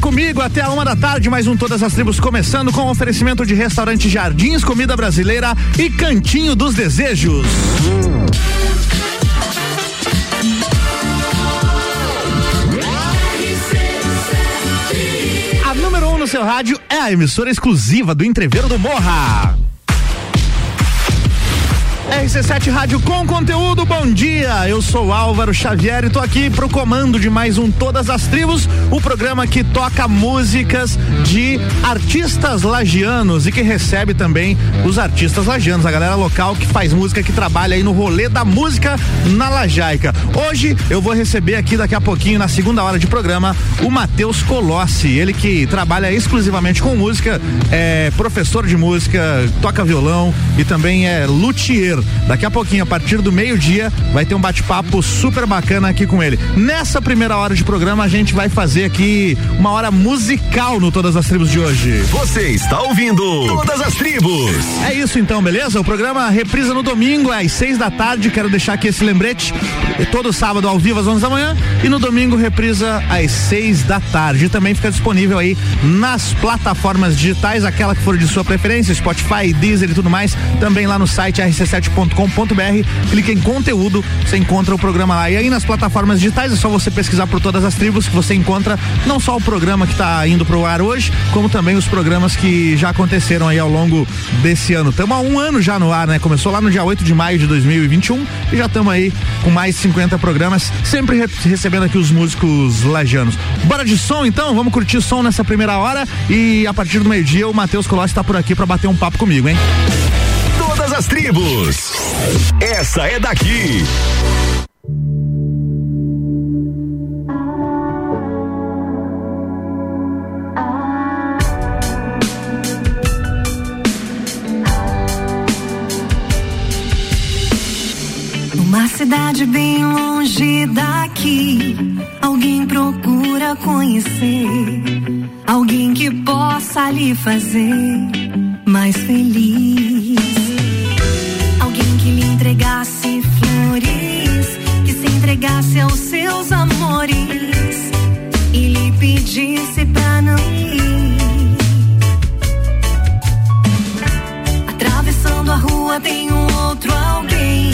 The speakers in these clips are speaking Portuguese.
comigo até a uma da tarde, mais um Todas as Tribos começando com oferecimento de restaurante Jardins, comida brasileira e Cantinho dos Desejos. A número 1 um no seu rádio é a emissora exclusiva do Entreveiro do Morra. RC7 Rádio com conteúdo, bom dia. Eu sou Álvaro Xavier e tô aqui pro comando de mais um Todas as Tribos, o programa que toca músicas de artistas lagianos e que recebe também os artistas lagianos, a galera local que faz música, que trabalha aí no rolê da música na Lajaica. Hoje eu vou receber aqui daqui a pouquinho, na segunda hora de programa, o Matheus Colossi, ele que trabalha exclusivamente com música, é professor de música, toca violão e também é luthier. Daqui a pouquinho, a partir do meio-dia, vai ter um bate-papo super bacana aqui com ele. Nessa primeira hora de programa, a gente vai fazer aqui uma hora musical no Todas as Tribos de hoje. Você está ouvindo Todas as Tribos. É isso então, beleza? O programa reprisa no domingo, às seis da tarde. Quero deixar aqui esse lembrete. Todo sábado ao vivo às onze da manhã e no domingo reprisa às seis da tarde. E também fica disponível aí nas plataformas digitais, aquela que for de sua preferência, Spotify, Deezer e tudo mais. Também lá no site rc7 rc7.com.br, clique em conteúdo, você encontra o programa lá. E aí nas plataformas digitais é só você pesquisar por todas as tribos que você encontra não só o programa que está indo pro ar hoje, como também os programas que já aconteceram aí ao longo desse ano. Estamos há um ano já no ar, né? Começou lá no dia 8 de maio de 2021 e já estamos aí com mais 50 programas, sempre re recebendo aqui os músicos lajanos. Bora de som então? Vamos curtir som nessa primeira hora e a partir do meio-dia o Matheus Colossi está por aqui para bater um papo comigo, hein? Todas as tribos. Essa é daqui. Uma cidade bem longe daqui, alguém procura conhecer, alguém que possa lhe fazer mais feliz entregasse flores, que se entregasse aos seus amores e lhe pedisse pra não ir. Atravessando a rua tem um outro alguém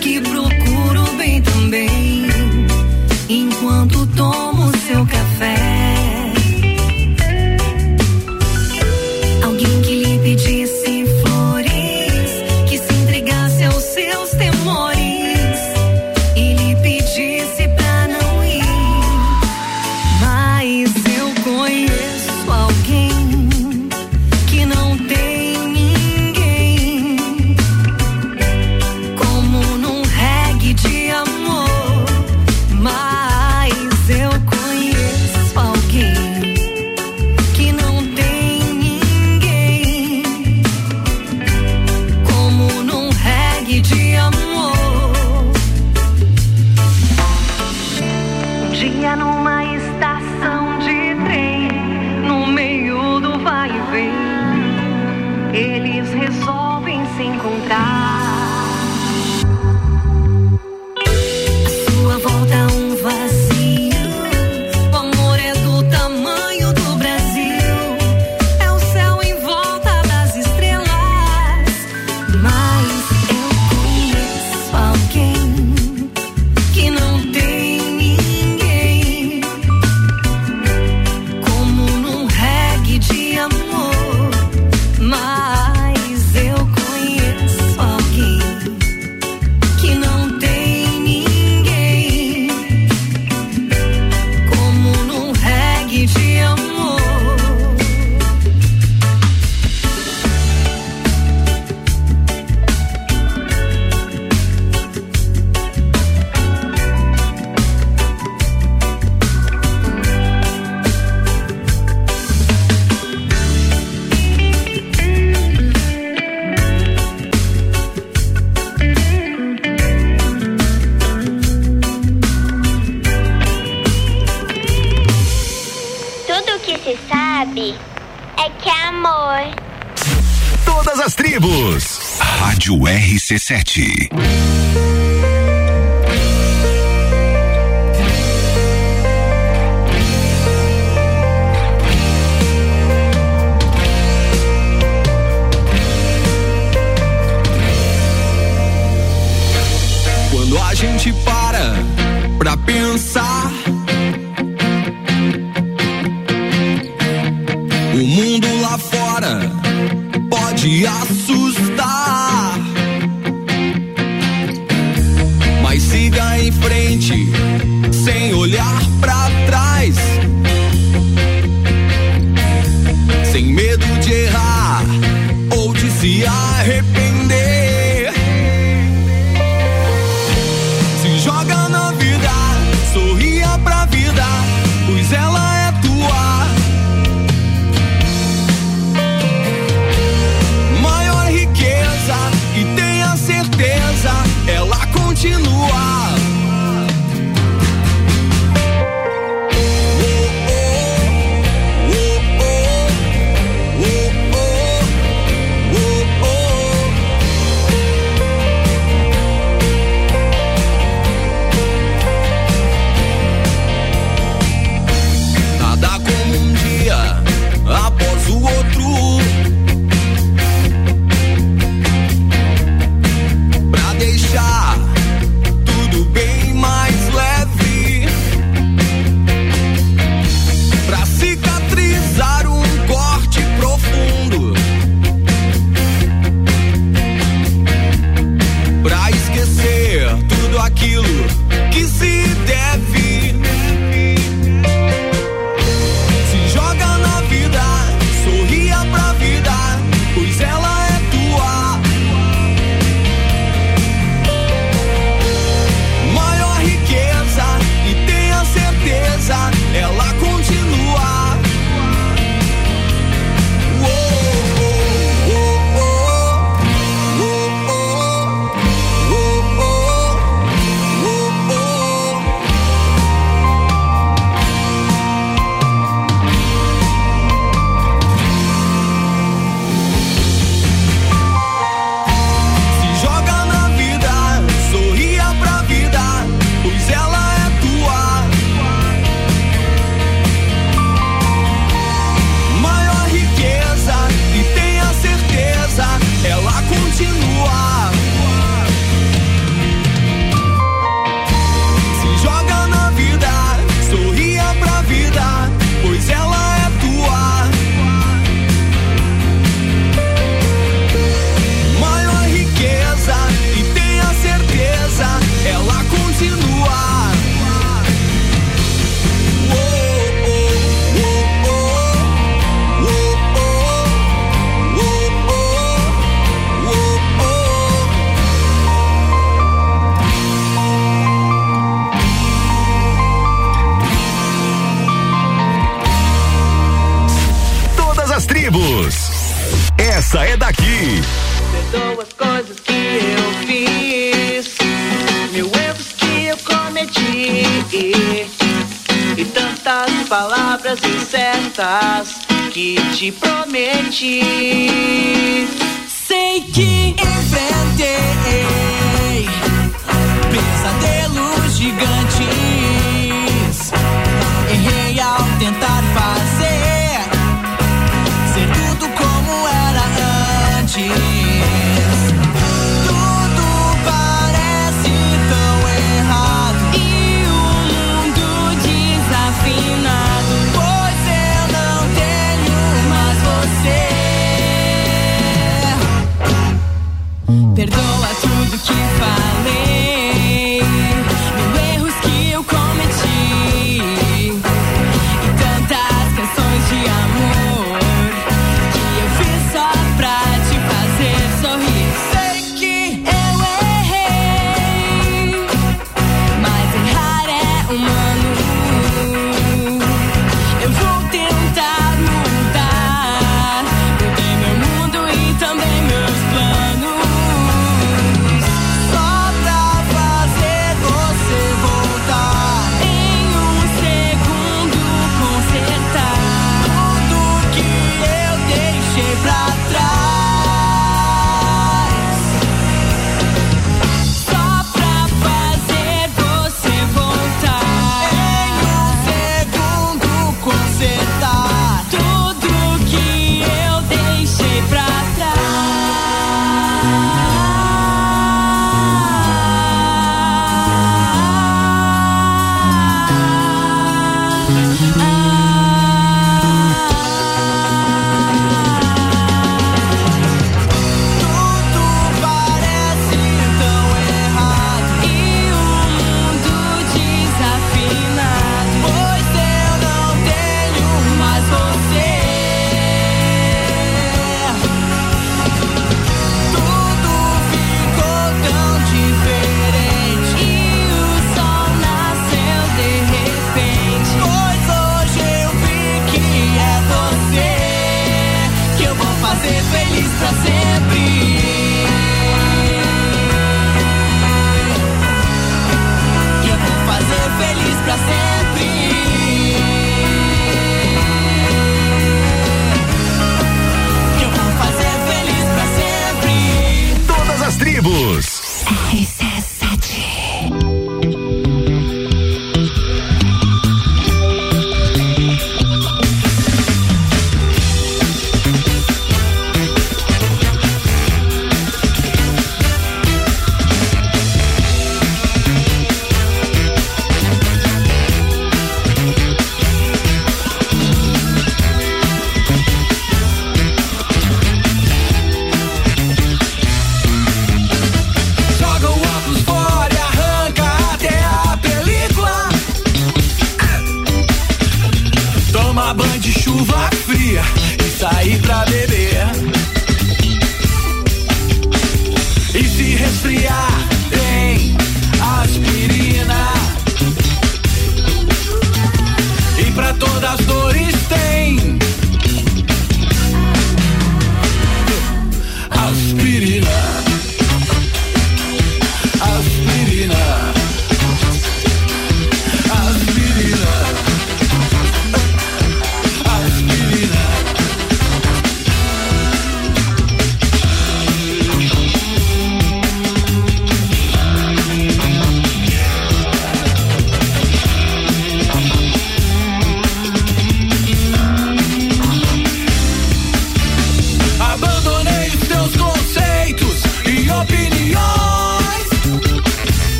que procura o bem também, enquanto tomo seu café.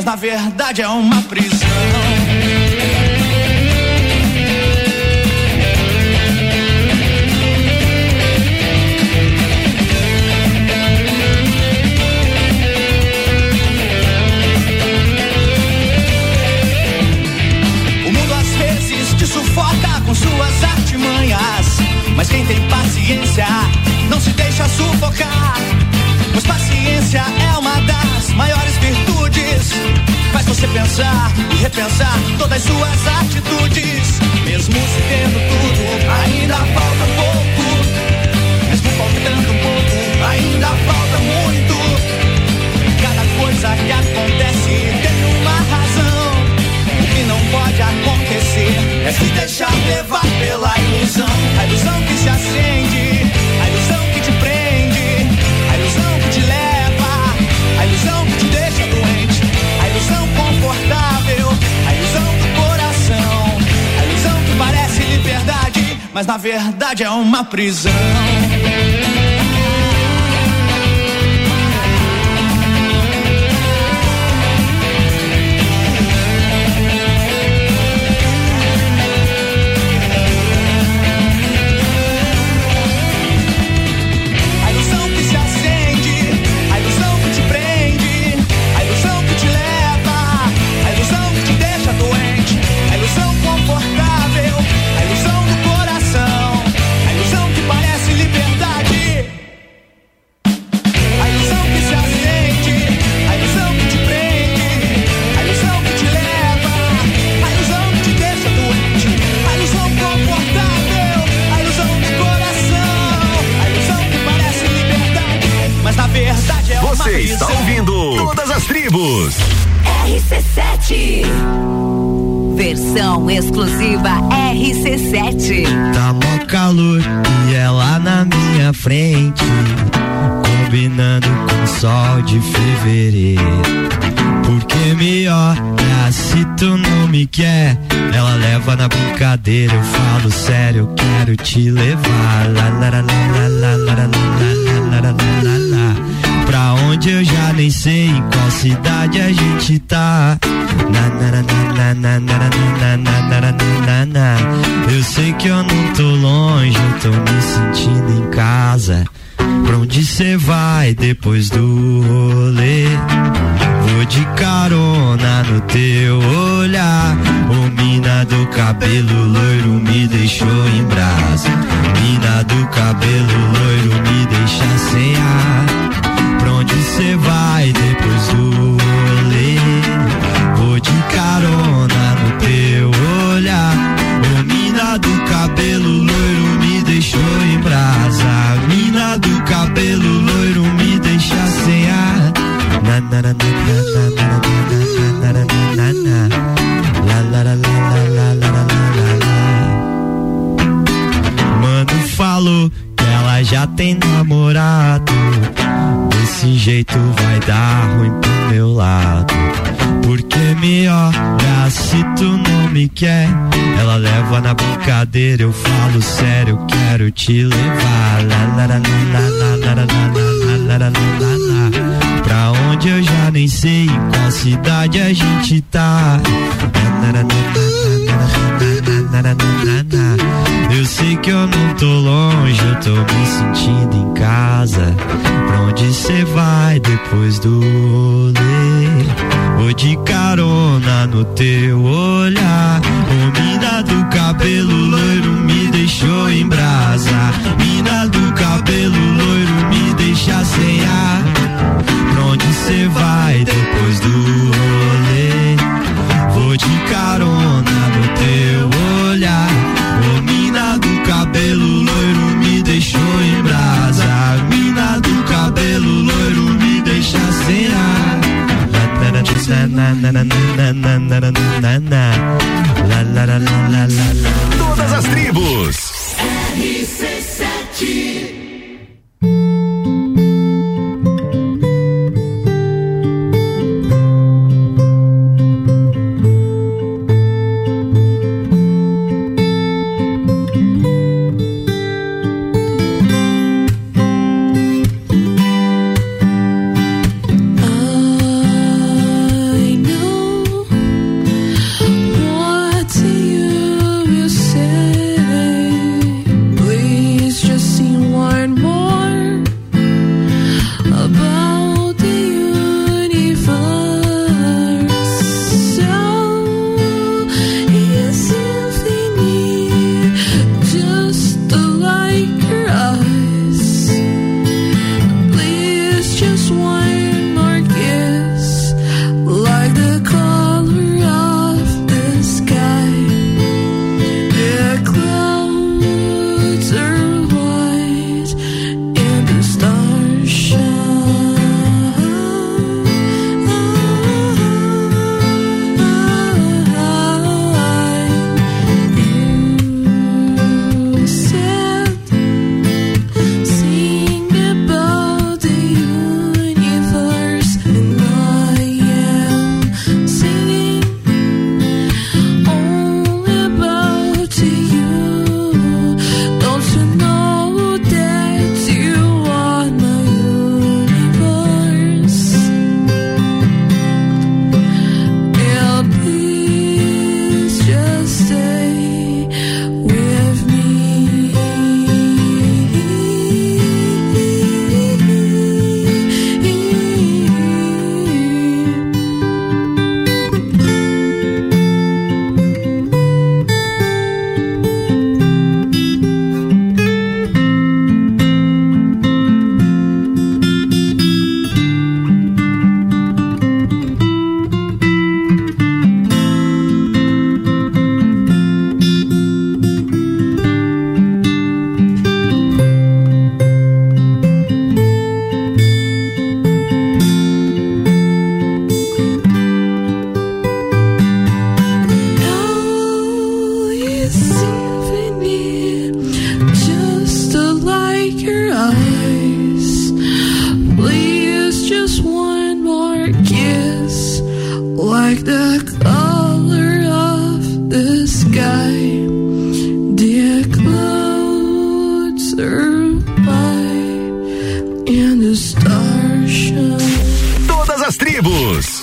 Mas na verdade é uma prisão. O mundo às vezes te sufoca com suas artimanhas. Mas quem tem paciência não se deixa sufocar. Pois paciência é uma das maiores virtudes. Faz você pensar e repensar todas as suas atitudes. Mesmo se tendo tudo, ainda falta pouco. Mesmo faltando pouco, ainda falta muito. Cada coisa que acontece tem uma razão. O que não pode acontecer é se deixar levar pela ilusão. A ilusão que se acende, liberdade, mas na verdade é uma prisão. Tribos. RC7. Versão exclusiva RC7. Tá mó calor e ela na minha frente, combinando com o sol de fevereiro. Porque me olha se tu não me quer, ela leva na brincadeira. Eu falo sério, eu quero te levar. Lá, lá, lá, lá, lá, lá, lá, lá, lá, lá, lá, lá, lá pra onde eu já nem sei em qual cidade a gente tá. Eu sei que eu não tô longe, eu tô me sentindo em casa. Pra onde cê vai depois do rolê? Vou de carona no teu olhar. O mina do cabelo loiro me deixou em brasa. Mina do cabelo loiro me deixa sem ar. Pra onde cê vai depois do rolê? Vou de carona no teu olhar. Ô mina do cabelo loiro me deixou em brasa. Mina do cabelo loiro me deixa sem ar. Na na na na na na já tem namorado. Desse jeito vai dar ruim pro meu lado. Porque me olha se tu não me quer. Ela leva na brincadeira, eu falo sério, eu quero te levar. Pra onde eu já nem sei, qual cidade a gente tá. Eu sei que eu não tô longe, eu tô me sentindo em casa. Pra onde cê vai depois do rolê? Vou de carona no teu olhar. Ô mina do cabelo loiro me deixou em brasa. Mina do cabelo loiro me deixa sem ar. Pra onde cê vai depois do rolê? Vou de carona Todas as tribos. RC7 Todas as tribos.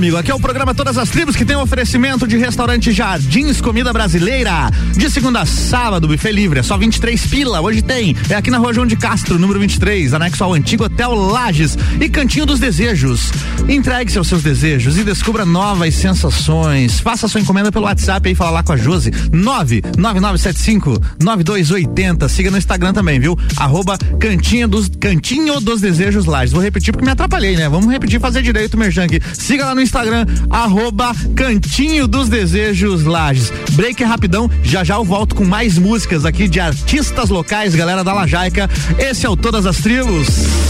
Amigo. Aqui é o programa Todas as Tribos que tem um oferecimento de restaurante Jardins Comida Brasileira. De segunda a sábado, buffet livre, é só 23 pila. Hoje tem. É aqui na rua João de Castro, número 23, anexo ao antigo Hotel Lages e Cantinho dos Desejos. Entregue-se aos seus desejos e descubra novas sensações. Faça sua encomenda pelo WhatsApp aí, fala lá com a Josi. 99975 9280. Siga no Instagram também, viu? Arroba Cantinho dos, Cantinho dos Desejos Lages. Vou repetir porque me atrapalhei, né? Vamos repetir fazer direito, Merjangue. Siga lá no Instagram, arroba Cantinho dos Desejos Lages. Break é rapidão, já já eu volto com mais músicas aqui de artistas locais, galera da Lajaica. Esse é o Todas as Tribos.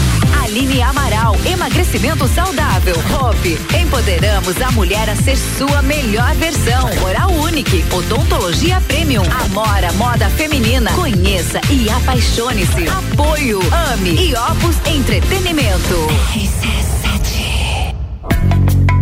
Aline Amaral, emagrecimento saudável. Hope, empoderamos a mulher a ser sua melhor versão. Oral Unique, odontologia premium. Amora, moda feminina. Conheça e apaixone-se. Apoio, ame e Opus Entretenimento.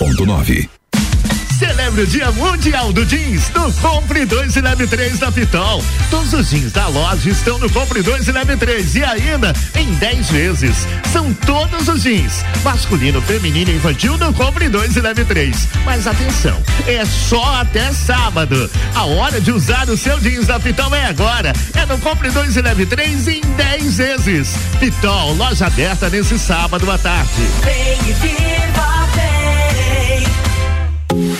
89.9. Celebre o Dia Mundial do Jeans no Compre 2 e Leve 3 da Pitol. Todos os jeans da loja estão no Compre 2 e Leve 3 e ainda em 10 vezes. São todos os jeans, masculino, feminino e infantil no Compre 2 e Leve 3. Mas atenção, é só até sábado. A hora de usar o seu jeans da Pitol é agora. É no Compre 2 e Leve 3 em 10 vezes. Pitol, loja aberta nesse sábado à tarde. Vem e viva.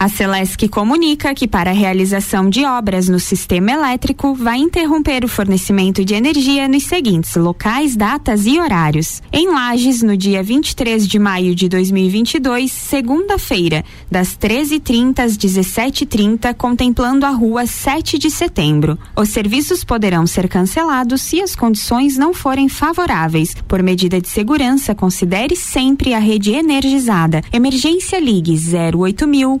A Celesc comunica que para a realização de obras no sistema elétrico vai interromper o fornecimento de energia nos seguintes locais, datas e horários. Em Lages, no dia 23 de maio de 2022, segunda-feira, das 13h30 às 17h30, contemplando a rua 7 de setembro. Os serviços poderão ser cancelados se as condições não forem favoráveis. Por medida de segurança, considere sempre a rede energizada. Emergência Ligue 08000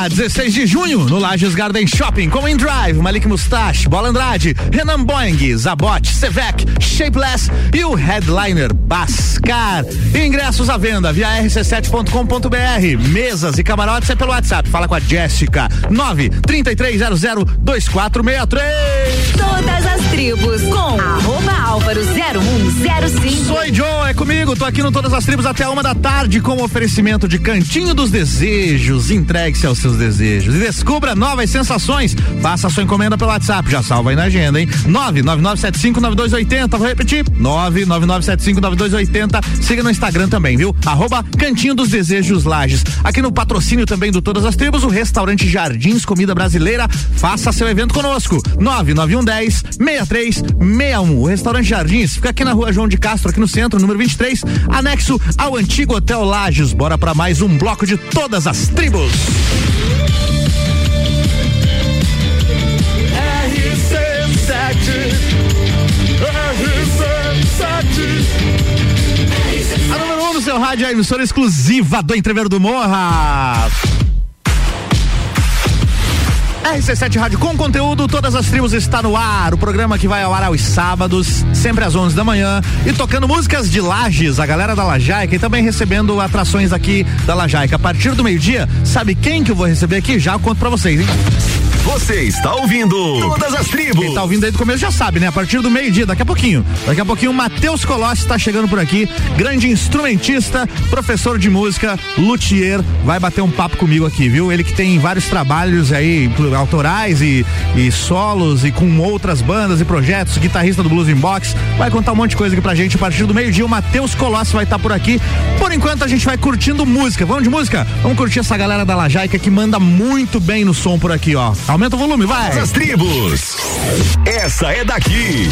Do Morra, 16 de junho, no Lages Garden Shopping, com Drive, Malik Mustache, Bola Andrade, Renan Boing, Zabot, Sevec, Shapeless e o headliner Bascar. Ingressos à venda via rc7.com.br. Mesas e camarotes é pelo WhatsApp. Fala com a Jéssica. 933002463. Todas as tribos com arroba álvaro 0105. Sou Joe, é comigo. Tô aqui no Todas as Tribos até uma da tarde com o oferecimento de Cantinho dos Desejos. Entregue-se aos seus desejos e descubra novas sensações. Faça sua encomenda pelo WhatsApp. Já salva aí na agenda, hein? 999759280. Vou repetir. 999759280. Siga no Instagram também, viu? Arroba Cantinho dos Desejos Lages. Aqui no patrocínio também do Todas as Tribos, o restaurante Jardins Comida Brasileira. Faça seu evento conosco. 99110 6361. O restaurante Jardins fica aqui na rua João de Castro, aqui no centro, número 23, anexo ao antigo Hotel Lages. Bora para mais um bloco de Todas as Tribos. A número 1 um no seu rádio é a emissora exclusiva do Entreveiro do Morra. RC7 Rádio com conteúdo, todas as tribos está no ar. O programa que vai ao ar aos sábados, sempre às 11 da manhã, e tocando músicas de Lages, a galera da Lajaica e também recebendo atrações aqui da Lajaica. A partir do meio-dia, sabe quem que eu vou receber aqui? Já conto pra vocês, hein? Você está ouvindo Todas as Tribos. Quem tá ouvindo aí do começo já sabe, né? A partir do meio-dia, daqui a pouquinho. Daqui a pouquinho, o Matheus Colossi está chegando por aqui. Grande instrumentista, professor de música, luthier. Vai bater um papo comigo aqui, viu? Ele que tem vários trabalhos aí, autorais e, e solos e com outras bandas e projetos, guitarrista do Blues in Box. Vai contar um monte de coisa aqui pra gente. A partir do meio-dia, o Matheus Colossi vai estar por aqui. Por enquanto, a gente vai curtindo música. Vamos de música? Vamos curtir essa galera da Lajaica que manda muito bem no som por aqui, ó. Aumenta o volume, vai. As Tribos. Essa é daqui.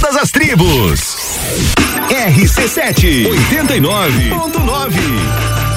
todas as tribos. RC7 89.9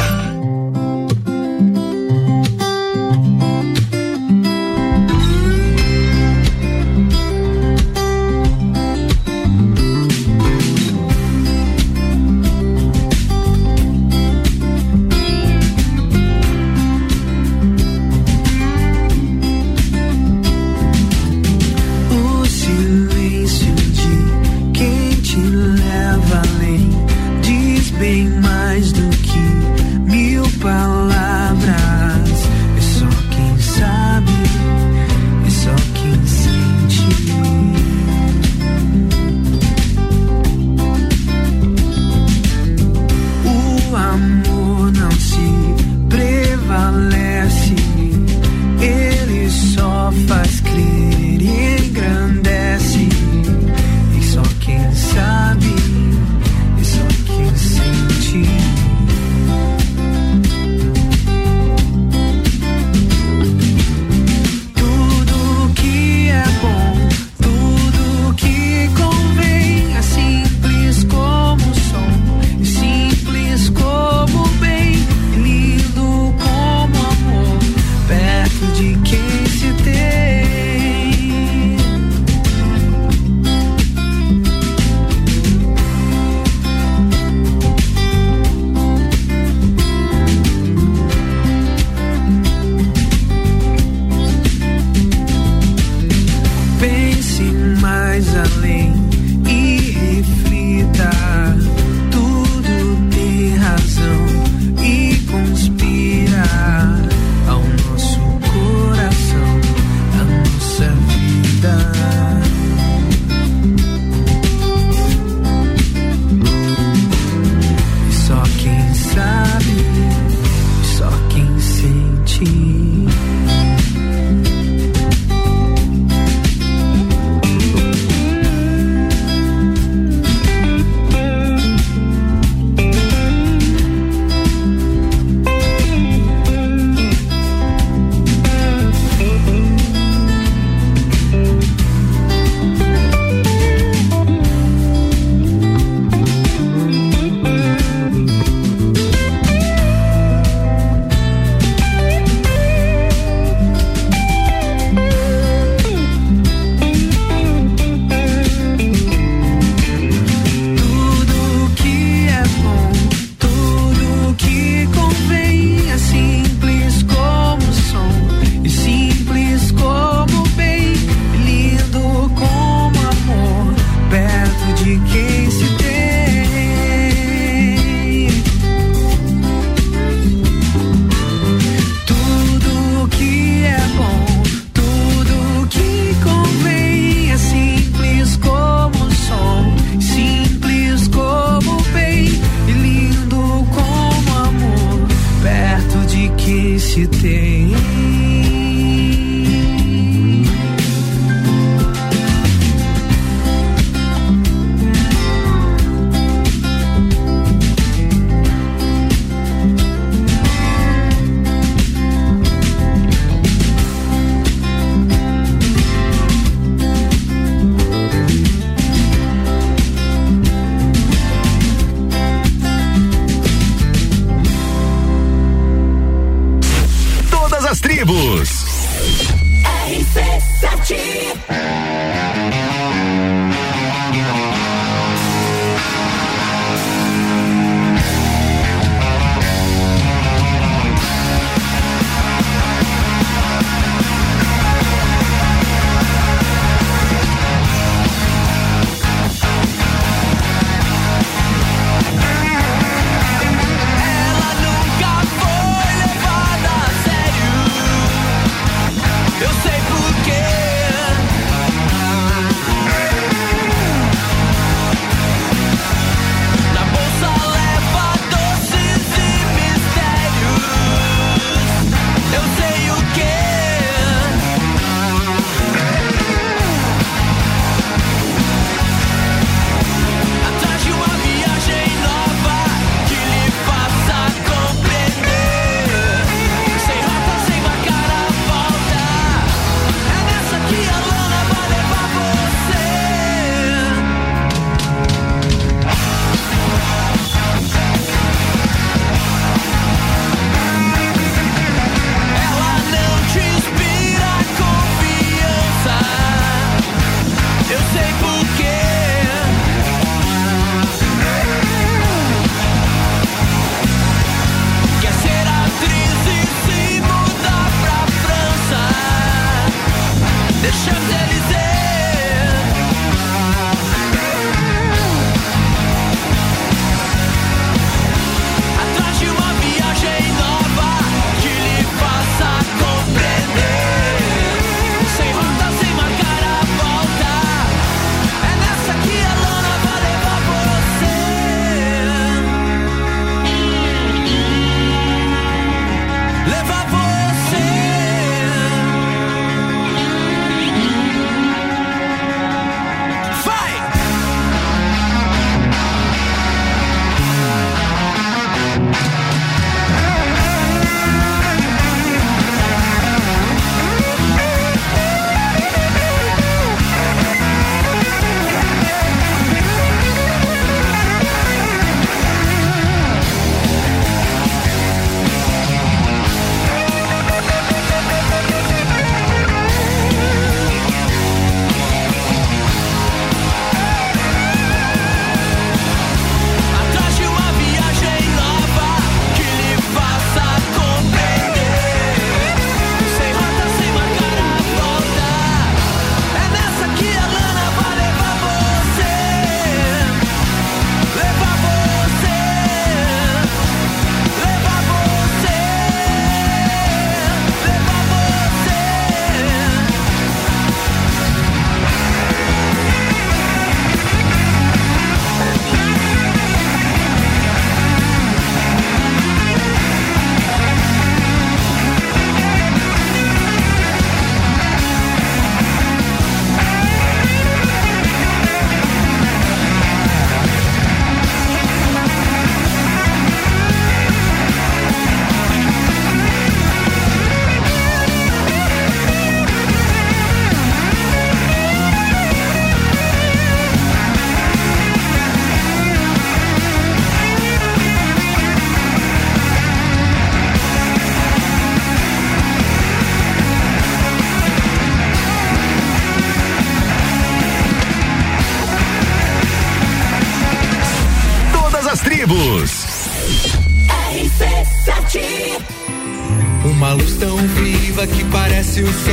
que parece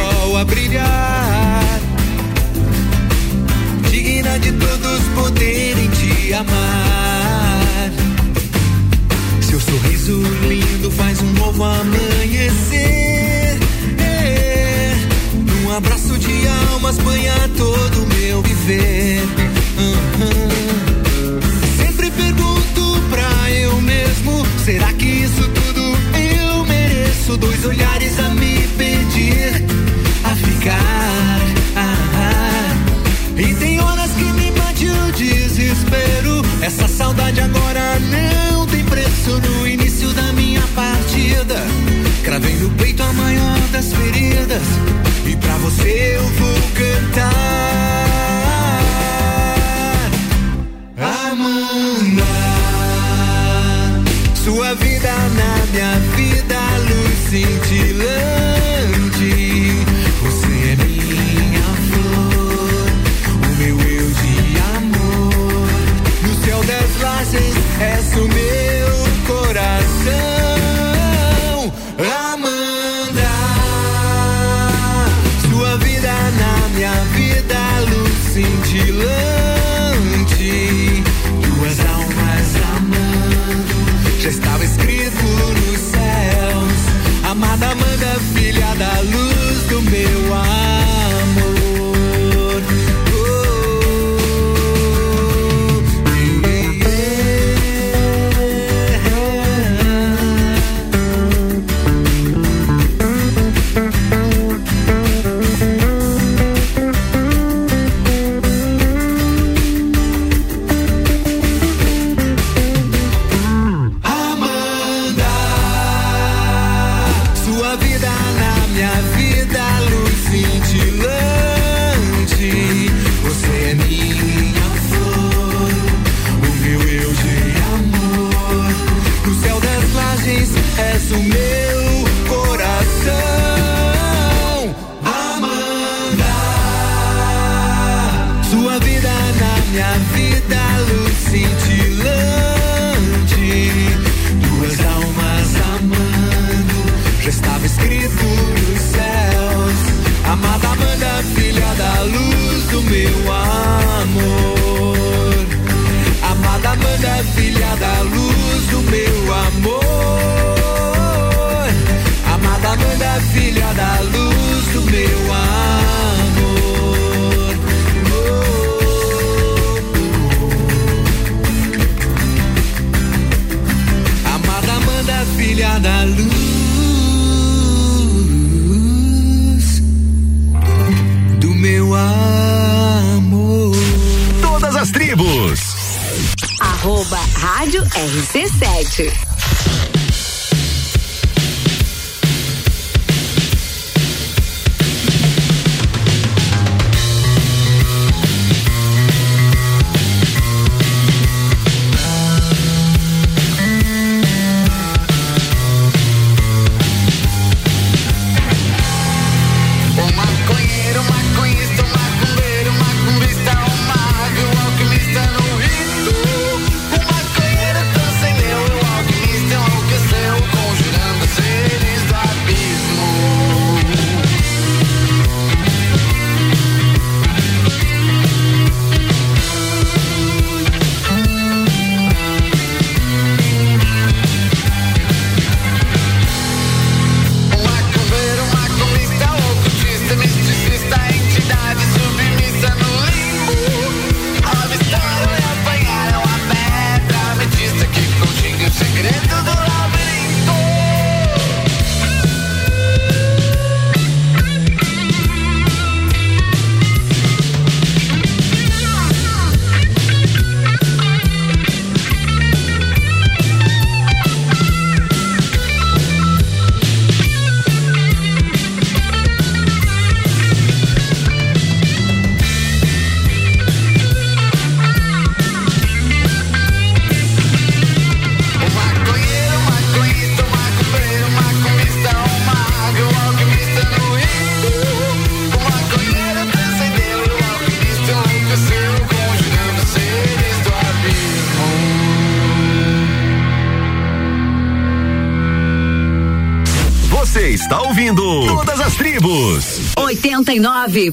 Tribos. 89.9.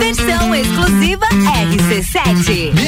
Versão exclusiva RC7.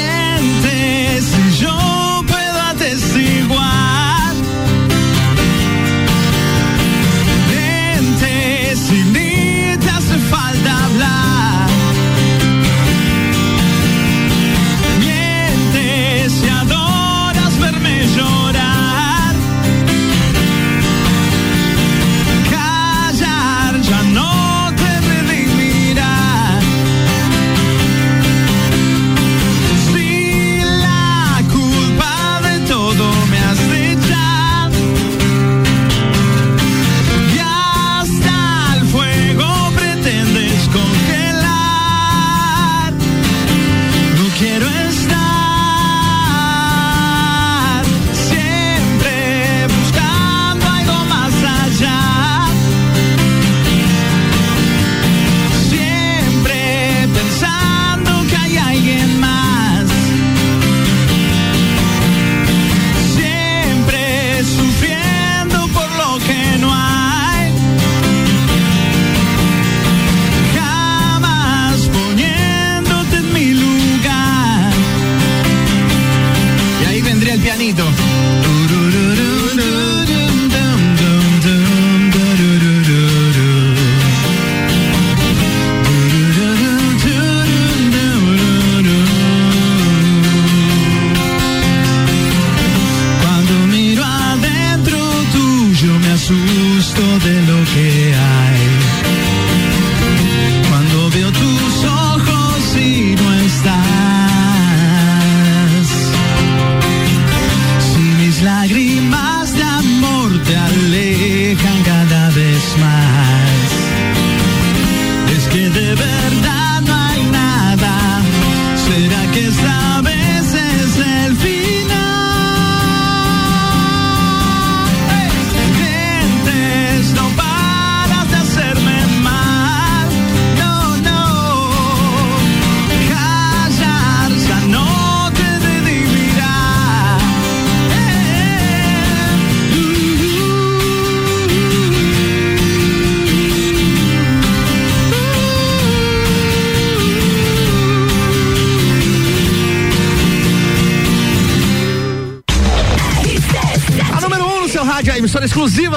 Amor te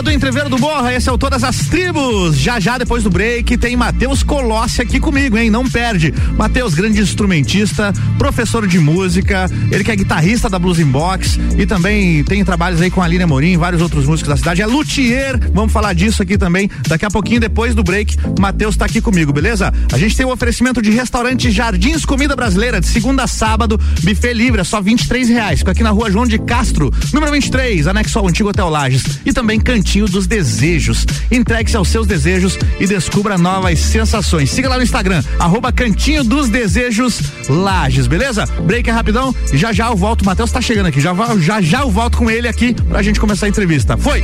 do Entreveiro do Morra. Esse é o Todas as Tribos. Já já depois do break tem Matheus Colossi aqui comigo, hein? Não perde. Matheus, grande instrumentista, professor de música, ele que é guitarrista da Blues in Box e também tem trabalhos aí com a Aline Morim, vários outros músicos da cidade. É luthier. Vamos falar disso aqui também daqui a pouquinho depois do break. Matheus tá aqui comigo, beleza? A gente tem o oferecimento de restaurante Jardins Comida Brasileira de segunda a sábado, buffet livre, é só 23 reais. Fica aqui na rua João de Castro, número 23, anexo ao antigo Hotel Lages. E também Cantinho dos Desejos. Entregue-se aos seus desejos e descubra novas sensações. Siga lá no Instagram, arroba Cantinho dos Desejos Lages, beleza? Break é rapidão e já já eu volto. O Matheus tá chegando aqui, já, já já eu volto com ele aqui pra gente começar a entrevista. Foi!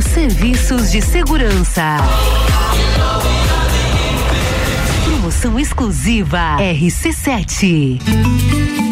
Serviços de Segurança. Promoção exclusiva RC7.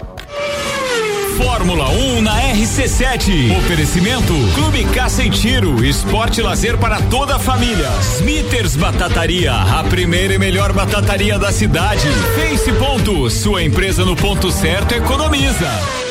Fórmula 1 na RC7. Oferecimento Clube Caça e Tiro, esporte lazer para toda a família. Smithers Batataria, a primeira e melhor batataria da cidade. Face Ponto, sua empresa no ponto certo economiza.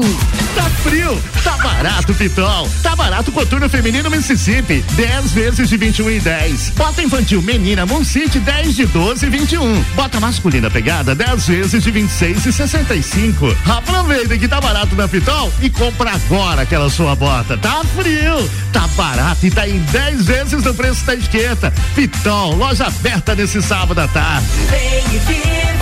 Tá frio, tá barato, Pitol. Tá barato Coturno Feminino Mississippi. 10 vezes de 21 e 10. Bota infantil Menina Moncite 10 de 12 e 21. Bota masculina pegada 10 vezes de 26 e 65. Aproveita que tá barato na Pitol e compra agora aquela sua bota. Tá frio, tá barato e tá em 10 vezes no preço da etiqueta. Pitol, loja aberta nesse sábado à tarde. Vem e viva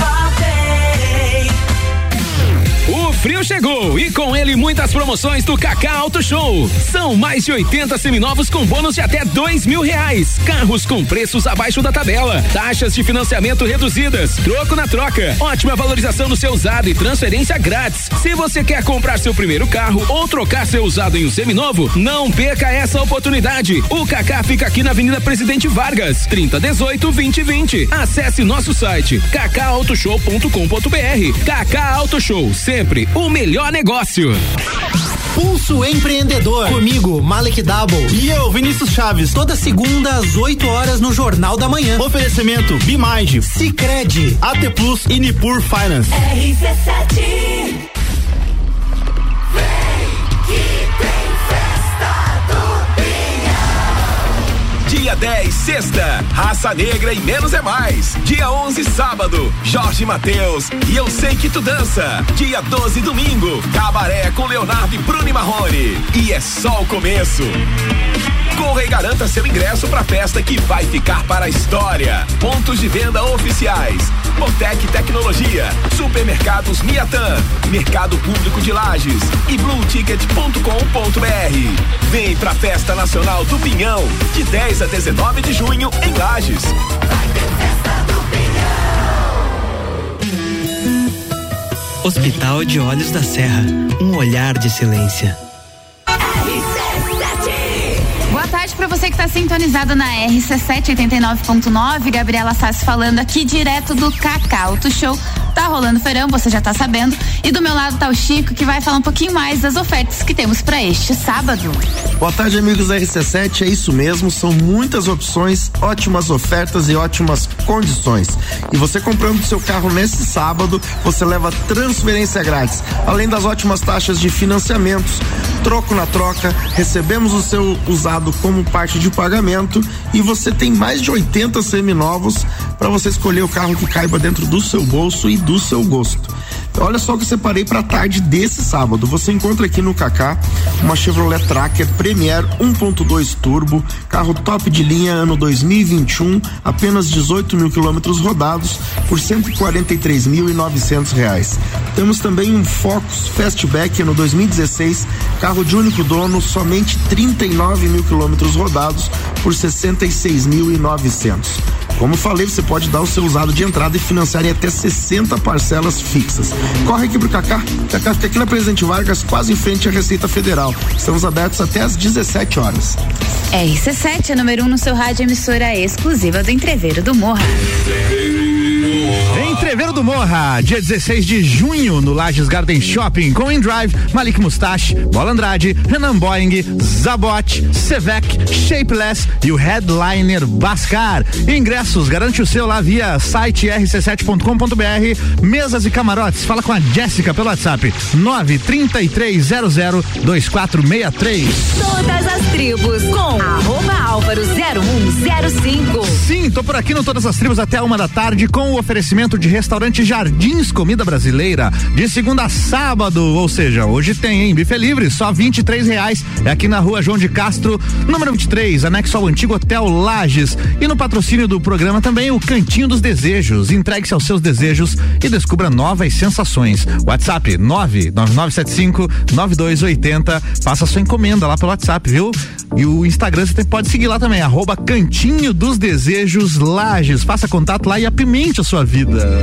frio chegou e com ele muitas promoções do Kaká Auto Show. São mais de 80 seminovos com bônus de até dois mil reais. Carros com preços abaixo da tabela. Taxas de financiamento reduzidas. Troco na troca. Ótima valorização do seu usado e transferência grátis. Se você quer comprar seu primeiro carro ou trocar seu usado em um seminovo, não perca essa oportunidade. O Kaká fica aqui na Avenida Presidente Vargas, 3018 2020. Acesse nosso site kakautoshow.com.br. Kaká Auto Show, sempre o melhor negócio. Pulso Empreendedor. Comigo, Malek Double. E eu, Vinícius Chaves. Toda segunda às 8 horas no Jornal da Manhã. Oferecimento Bimage, Cicred, AT Plus e Nipur Finance. RC7. Dia 10, sexta, Raça Negra e Menos é Mais. Dia 11, sábado, Jorge Mateus e Eu Sei Que Tu Dança. Dia 12, domingo, Cabaré com Leonardo e Bruno e Marrone. E é só o começo. Corra e garanta seu ingresso pra festa que vai ficar para a história. Pontos de venda oficiais. Botec Tecnologia, Supermercados Miatan, Mercado Público de Lages e blueticket.com.br. Vem pra Festa Nacional do Pinhão, de 10 a 19 de junho em Lages. Hospital de Olhos da Serra, um olhar de silêncio. Para você que está sintonizado na RC7 89.9. Gabriela Sassi falando aqui direto do Cacau Auto Show. Tá rolando feirão, você já tá sabendo. E do meu lado tá o Chico, que vai falar um pouquinho mais das ofertas que temos para este sábado. Boa tarde, amigos da RC7. É isso mesmo, são muitas opções, ótimas ofertas e ótimas condições. E você comprando seu carro nesse sábado, você leva transferência grátis, além das ótimas taxas de financiamentos, troco na troca, recebemos o seu usado como parte de pagamento e você tem mais de 80 seminovos para você escolher o carro que caiba dentro do seu bolso e do seu gosto. Olha só o que eu separei para tarde desse sábado. Você encontra aqui no Kaká uma Chevrolet Tracker Premier 1.2 Turbo, carro top de linha ano 2021, apenas 18 mil quilômetros rodados por 143.900 reais. Temos também um Focus Fastback ano 2016, carro de único dono, somente 39 mil quilômetros rodados por 66.900. Como falei, você pode dar o seu usado de entrada e financiar em até 60 parcelas fixas. Corre aqui pro Cacá. Cacá fica aqui na Presidente Vargas, quase em frente à Receita Federal. Estamos abertos até às 17 horas. RC7 é número 1 um no seu rádio emissora exclusiva do Entreveiro do Morra. Entreveiro do Morra, dia 16 de junho, no Lages Garden Shopping, com Endrive, Malik Mustache, Bola Andrade, Renan Boeing, Zabot, Sevec, Shapeless e o headliner Bascar. Ingressos, garante o seu lá via site rc7.com.br. Mesas e camarotes, fala com a Jéssica pelo WhatsApp 933002463. Todas as tribos com arroba álvaro 0105. Sim, tô por aqui no Todas as Tribos até uma da tarde com o oferecimento de restaurante Jardins Comida Brasileira de segunda a sábado, ou seja, hoje tem, hein? Bife livre, só vinte e reais. É aqui na rua João de Castro, número 23, anexo ao antigo Hotel Lages. E no patrocínio do programa também o Cantinho dos Desejos. Entregue-se aos seus desejos e descubra novas sensações. WhatsApp 99975 9280. Faça sua encomenda lá pelo WhatsApp, viu? E o Instagram você pode seguir lá também, arroba Cantinho dos Desejos Lages. Faça contato lá e apimente a sua vida.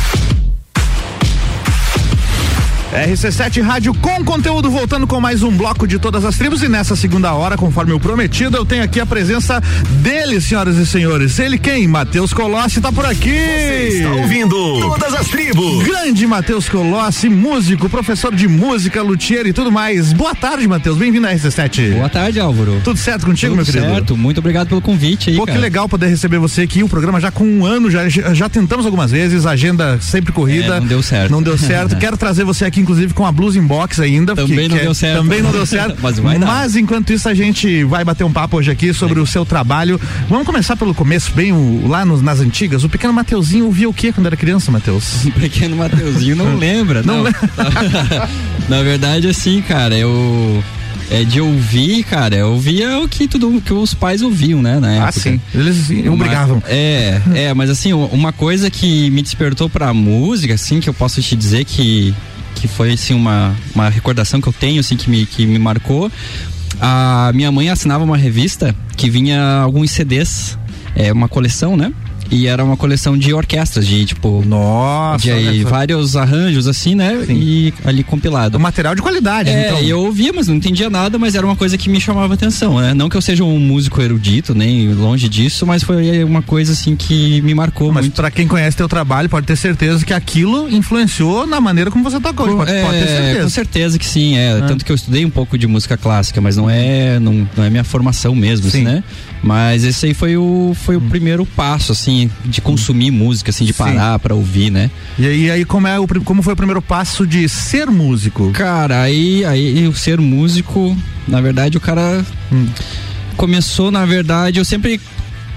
RC7 Rádio com conteúdo voltando com mais um bloco de todas as tribos e nessa segunda hora, conforme o prometido, eu tenho aqui a presença dele, senhoras e senhores. Ele quem? Matheus Colossi tá por aqui. está ouvindo Todas as Tribos. Grande Matheus Colossi, músico, professor de música, luthier e tudo mais. Boa tarde, Matheus. Bem-vindo à RC7. Boa tarde, Álvaro. Tudo certo contigo, Tudo meu querido? certo, muito obrigado pelo convite aí, Pô, que cara. legal poder receber você aqui. O programa já com um ano, já, já tentamos algumas vezes, agenda sempre corrida. É, não deu certo. Não deu certo. Quero trazer você aqui, inclusive, com a blues in box ainda. Também não é- deu certo. Também não deu certo. Mas. Mas enquanto isso, a gente vai bater um papo hoje aqui sobre o seu trabalho. Vamos começar pelo começo, bem o- lá nos- nas antigas. O pequeno Mateuzinho ouvia o que quando era criança, Matheus? O pequeno Mateuzinho não lembra, Não não. lembra. Na verdade, assim, cara, eu. É de ouvir, cara, eu ouvia o que tudo que os pais ouviam, né? Na Ah, época. sim. Eles Uma- obrigavam. É, é, mas assim, uma coisa que me despertou pra música, assim, que eu posso te dizer que, que foi, assim, uma, uma recordação que eu tenho, assim, que me, que me marcou. A minha mãe assinava uma revista que vinha alguns CDs, é, uma coleção, né? E era uma coleção de orquestras, de tipo. Nossa! De aí, vários arranjos, assim, né? E ali compilado. Um material de qualidade, É, então. eu ouvia, mas não entendia nada, mas era uma coisa que me chamava atenção, né? Não que eu seja um músico erudito, nem longe disso, mas foi uma coisa assim que me marcou Mas muito. pra quem conhece teu trabalho, pode ter certeza que aquilo influenciou na maneira como você tocou. Pode, é, pode ter certeza. Com certeza que sim, é. Tanto que eu estudei um pouco de música clássica, mas não é, não, não é minha formação mesmo, assim, né? Mas esse aí foi o, foi o primeiro passo, assim, de consumir música, assim, de parar pra ouvir, né? E aí, aí como, é o, como foi o primeiro passo de ser músico? Cara, aí, aí o ser músico, na verdade, o cara Hum. começou, na verdade, eu sempre.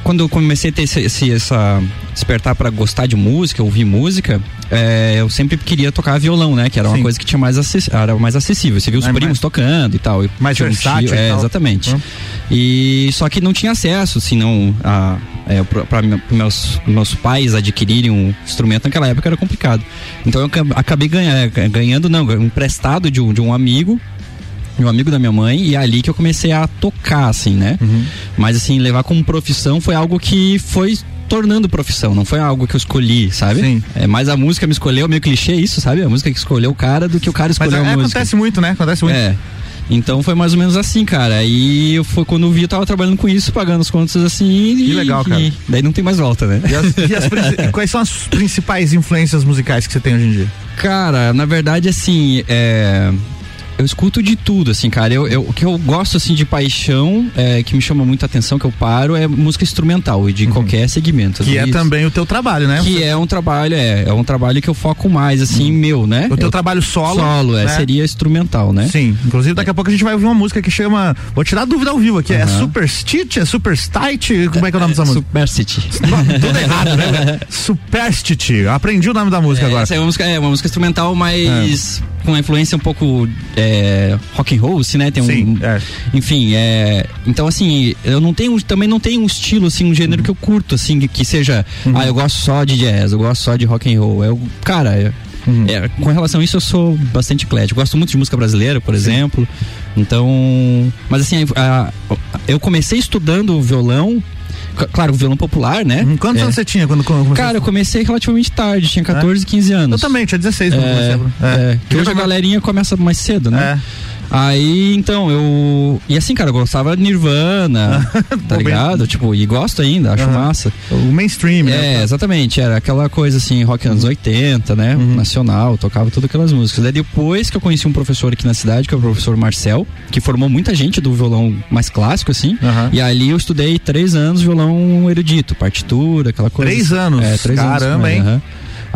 Quando eu comecei a ter esse, esse- essa despertar pra gostar de música, ouvir música, é, eu sempre queria tocar violão, né? Que era uma Sim. coisa que tinha mais, acess- era mais acessível. Você viu os É, primos mais- tocando e tal. Mais tinha um versátil tio- e é, tal. exatamente. Hum. E só que não tinha acesso, assim, não. A, é, para meus, meus pais adquirirem um instrumento naquela época era complicado. Então eu acab- acabei ganha- ganhando, não, emprestado de um, de um amigo um amigo da minha mãe e é ali que eu comecei a tocar assim, né? Uhum. Mas assim, levar como profissão foi algo que foi tornando profissão, não foi algo que eu escolhi, sabe? Sim. É mais a música me escolheu, meio clichê isso, sabe? A música que escolheu o cara do que o cara Mas escolheu é, a música. acontece muito, né? Acontece muito. É. Então foi mais ou menos assim, cara. Aí eu foi quando eu vi, eu tava trabalhando com isso, pagando as contas assim. Que e, legal, cara. e daí não tem mais volta, né? E as- e as princi- quais são as principais influências musicais que você tem hoje em dia? Cara, na verdade, assim, é. Eu escuto de tudo, assim, cara. Eu, eu- o que eu gosto, assim, de paixão, é, que me chama muita atenção, que eu paro, é música instrumental e de qualquer segmento. Uhum. Que é Isso. também o teu trabalho, né? Que é um trabalho, é, é um trabalho que eu foco mais, assim, meu, né? O teu Eu- trabalho solo. Solo, é, né? seria instrumental, né? Sim, inclusive daqui a pouco a gente vai ouvir uma música que chama. Vou tirar a dúvida ao vivo aqui. É Aham. Superstite? É Superstite? Como é que é o nome dessa música? Superstite. Tudo errado, né? Superstite. Aprendi o nome da música É, agora. Essa é uma música, é uma música instrumental, mas com uma influência um pouco é, é, rock and roll, assim, né? Tem um, Sim, é. enfim, é, então assim, eu não tenho, também não tenho um estilo assim, um gênero que eu curto assim, que, que seja, Uhum. ah, eu gosto só de jazz, eu gosto só de rock and roll. Eu, cara, é- Uhum. é, com relação a isso eu sou bastante eclético. Eu gosto muito de música brasileira, por exemplo. Então, mas assim, a- eu comecei estudando violão, claro, violão popular, né? Uhum. Quantos É. anos você tinha quando começou? Cara, eu comecei relativamente tarde, tinha 14, 15 anos. Eu também, tinha 16 quando É, comecei. é, que hoje a galerinha começa mais cedo, né? É. Aí, então, eu. E assim, cara, eu gostava de Nirvana, tá ligado? Tipo, e gosto ainda, acho Aham. massa. O mainstream, né? É, exatamente. Era aquela coisa assim, rock anos 80, né? Uhum. Nacional, tocava todas aquelas músicas. Daí depois que eu conheci um professor aqui na cidade, que é o professor Marcel, que formou muita gente do violão mais clássico, assim. Aham. E ali eu estudei três anos violão erudito, partitura, aquela coisa. Três anos? É, três Caramba, anos. hein?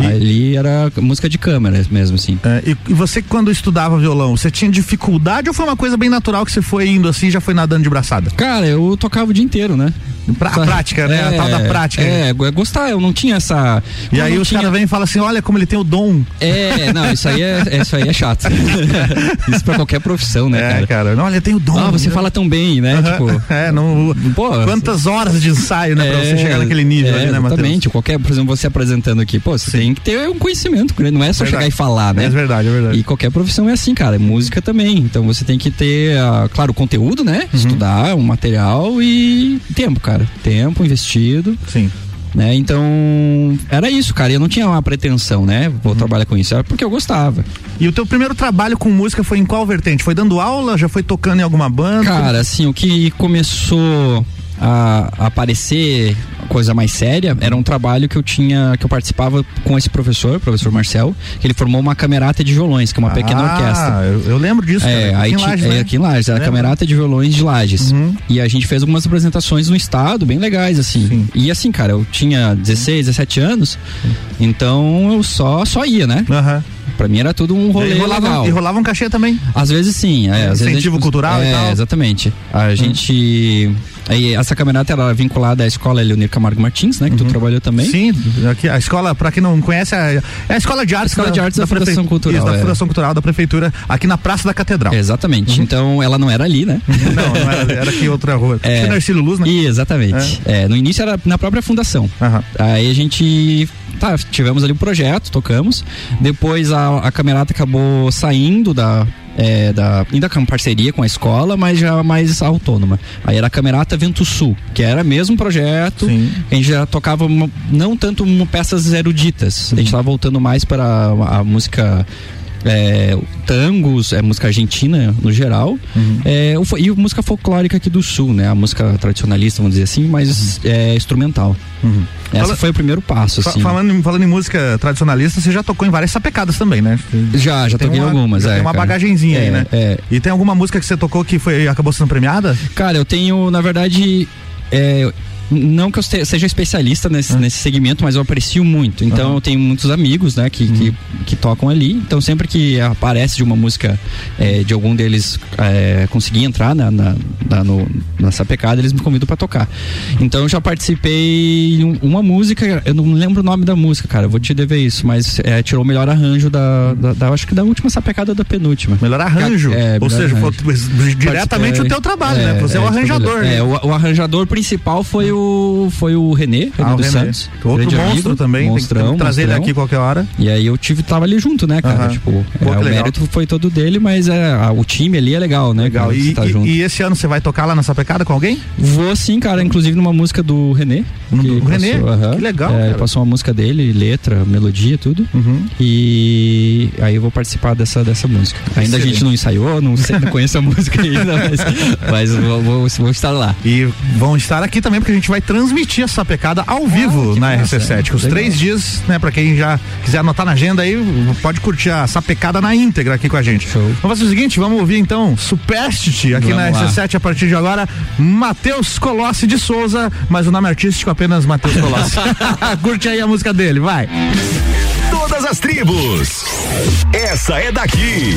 Ali era música de câmera mesmo, assim. É, e, e você, quando estudava violão, você tinha dificuldade ou foi uma coisa bem natural que você foi indo assim já foi nadando de braçada? Cara, eu tocava o dia inteiro, né? Pra, a prática, né? a tal da prática. É, é gostar, eu não tinha essa. E aí os tinha- caras vêm e falam assim: olha como ele tem o dom. É, não, isso aí é, isso aí é chato. isso pra qualquer profissão, né, É, cara? cara. Não, ele tem o dom. Ah, você fala tão bem, né? Tipo, É, não. pô, Quantas horas de ensaio, né? pra você é, chegar naquele nível é, ali, né, Matheus? Exatamente, qualquer, por exemplo, você apresentando aqui, pô, você tem que ter um conhecimento, grande, não é só Verdade. chegar e falar, né? É verdade, é verdade. E qualquer profissão é assim, cara, música também. Então você tem que ter, ah, claro, conteúdo, né? Uhum. Estudar, um material e tempo, cara. Tempo investido. Sim. Né? Então, era isso, cara. Eu não tinha uma pretensão, né? Vou Uhum. trabalhar com isso. Era porque eu gostava. E o teu primeiro trabalho com música foi em qual vertente? Foi dando aula? Já foi tocando em alguma banda? Cara, assim, o que começou a a aparecer coisa mais séria era um trabalho que eu tinha, que eu participava com esse professor, o professor Marcel, que ele formou uma camerata de violões, que é uma pequena Ah, orquestra. Eu, eu lembro disso. É, cara. aí Aqui em tinha- Lages, é, né? aqui em Lages, era a camerata de violões de Lages. Uhum. E a gente fez algumas apresentações no estado, bem legais, assim. E assim, cara, eu tinha 16, 17 anos, então eu só, só ia, né? Aham. Pra mim era tudo um rolê E rolava, legal. e rolava um cachê também. Às vezes sim, é, às vezes Incentivo gente- cultural e é, tal. Hum. exatamente. A gente. Aí, essa caminhonete era vinculada à escola Leonir Camargo Martins, né? Que tu trabalhou também. Uhum. Sim, aqui, a escola, pra quem não conhece, é é a escola de artes, Escola de Artes da Fundação Cultural, Isso, da é. Fundação Cultural da Prefeitura, aqui na Praça da Catedral. Exatamente. Uhum. Então ela não era ali, né? Não, não era, era aqui outra rua. É. Ercílio Luz, né? Exatamente. É, no início era na própria fundação. Aí a gente. Tá, tivemos ali o projeto, tocamos. Depois a, a camerata acabou saindo da. é, da, ainda com parceria com a escola, mas já mais autônoma. Aí era a Camerata Vento Sul, que era mesmo projeto. A gente já tocava uma- não tanto peças eruditas. A gente estava voltando mais para a, a música. É, tangos, é música argentina no geral, é, o fo- e música folclórica aqui do sul, né? A música tradicionalista, vamos dizer assim, mas é, instrumental. Essa Fala- foi o primeiro passo, assim. falando, em- falando em música tradicionalista, você já tocou em várias sapecadas também, né? Já, já Tem toquei uma- algumas, já é, Tem uma cara. bagagenzinha aí, É, né? é. E tem alguma música que você tocou que foi, acabou sendo premiada? Cara, eu tenho, na verdade, é, não que eu seja especialista nesse, Ah. nesse segmento, mas eu aprecio muito. Então eu tenho muitos amigos, né, que, que, Uhum. que tocam ali. Então sempre que aparece de uma música é, de algum deles é, conseguir entrar na, na, na, no, nessa pecada, eles me convidam pra tocar. Então eu já participei em um- uma música, eu não lembro o nome da música, cara, eu vou te dever isso, mas é, tirou o melhor arranjo da, da, da- acho que da última sapecada da penúltima. Melhor arranjo? É, Ou melhor seja, arranjo. foi diretamente o teu trabalho, né? Você é o arranjador, né? É, o, o arranjador principal foi o, foi o René, René Ah, o dos René. Santos. Outro monstro amigo, também, monstrão, tem que trazer ele monstrão. aqui qualquer hora. E aí eu tive, tava ali junto, né, cara? Aham. Tipo, Pô, é, o mérito foi todo dele, mas é, a- o time ali é legal, né? Legal. cara, E, tá e- junto. e esse ano você vai tocar lá nessa pecada com alguém? Vou sim, cara, inclusive numa música do René. do que René? aham. Que legal, É, ele passou uma música dele, letra, melodia, tudo. Uhum. E aí eu vou participar dessa, dessa música. Ainda a gente Excelente. não ensaiou, não, sei, não conheço a música ainda, mas, mas vou, vou, vou estar lá. E vão estar aqui também, porque a gente vai transmitir essa pecada ao vivo na massa, RC7. Os legal. três dias, né? Pra quem já quiser anotar na agenda aí, pode curtir a sapecada na íntegra aqui com a gente. Vamos fazer o seguinte, vamos ouvir então Superstite aqui Vamos na lá. RC7 a partir de agora. Matheus Colossi de Souza, mas o nome artístico apenas Matheus Colossi. Curte aí a música dele, vai. Todas as tribos. Essa é daqui.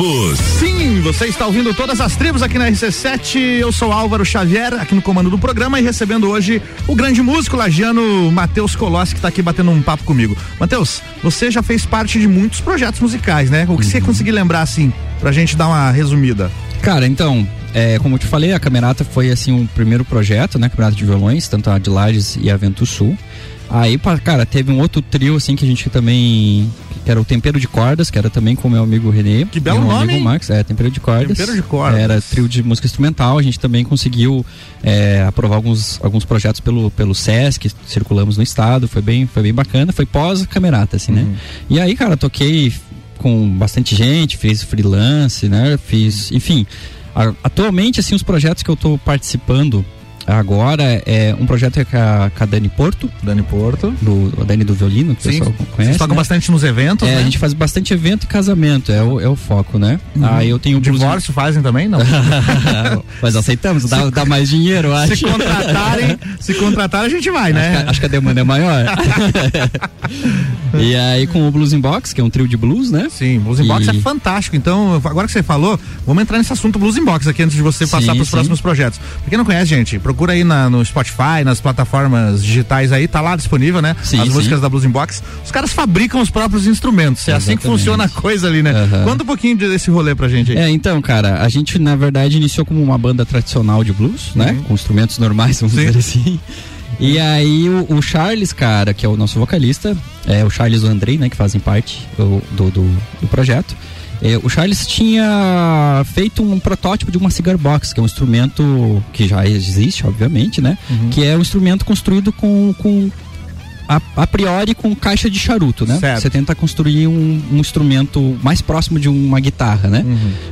Tribos. Sim, você está ouvindo todas as tribos aqui na RC7. Eu sou Álvaro Xavier, aqui no comando do programa e recebendo hoje o grande músico lagiano Matheus Colossi, que está aqui batendo um papo comigo. Matheus, você já fez parte de muitos projetos musicais, né? O que você conseguir lembrar, assim, pra gente dar uma resumida? Cara, então, é, como eu te falei, a Camerata foi assim o primeiro projeto, né? Camerata de violões, tanto a de Lages e a Vento Sul. Aí, cara, teve um outro trio, assim, que a gente também. Que era o Tempero de Cordas, que era também com o meu amigo Renê. Que belo meu nome, amigo? Max, é, Tempero de Cordas. Tempero de Cordas. Era trio de música instrumental, a gente também conseguiu é, aprovar alguns, alguns projetos pelo, pelo SESC, circulamos no estado, foi bem, foi bem bacana, foi pós-camerata, assim, né? E aí, cara, toquei com bastante gente, fiz freelance, né? Fiz, enfim. a- atualmente, assim, os projetos que eu tô participando agora é um projeto é com a, com a Dani Porto. Dani Porto. Do, a Dani do violino, que o Sim, pessoal vocês conhece. tocam né? bastante nos eventos, É, né? a gente faz bastante evento e casamento, é o, é o foco, né? Uhum. Aí eu tenho o blues- Divórcio fazem também, não? Mas aceitamos, dá, dá mais dinheiro, acho. Se contratarem, se contratar a gente vai, né? Acho que, acho que a demanda é maior. e aí com o Blues in Box, que é um trio de blues, né? Sim, Blues in Box é fantástico. Então, agora que você falou, vamos entrar nesse assunto Blues in Box aqui antes de você Sim, passar para os próximos projetos. Pra quem não conhece, gente, procura aí na- no Spotify, nas plataformas digitais aí, tá lá disponível, né? Sim, As sim. músicas da Blues in Box. Os caras fabricam os próprios instrumentos. É assim que Exatamente. funciona a coisa ali, né? Aham. Conta um pouquinho desse rolê pra gente aí. É, então, cara, a gente na verdade iniciou como uma banda tradicional de blues, né? Com instrumentos normais, vamos dizer assim. E aí o, o Charles, cara, que é o nosso vocalista, é o Charles e o Andrei, né, que fazem parte do, do, do- do projeto. É, o Charles tinha feito um protótipo de uma cigar box, que é um instrumento que já existe, obviamente, né? Que é um instrumento construído com, com a, a priori com caixa de charuto, né? Certo. Você tenta construir um, um instrumento mais próximo de uma guitarra, né?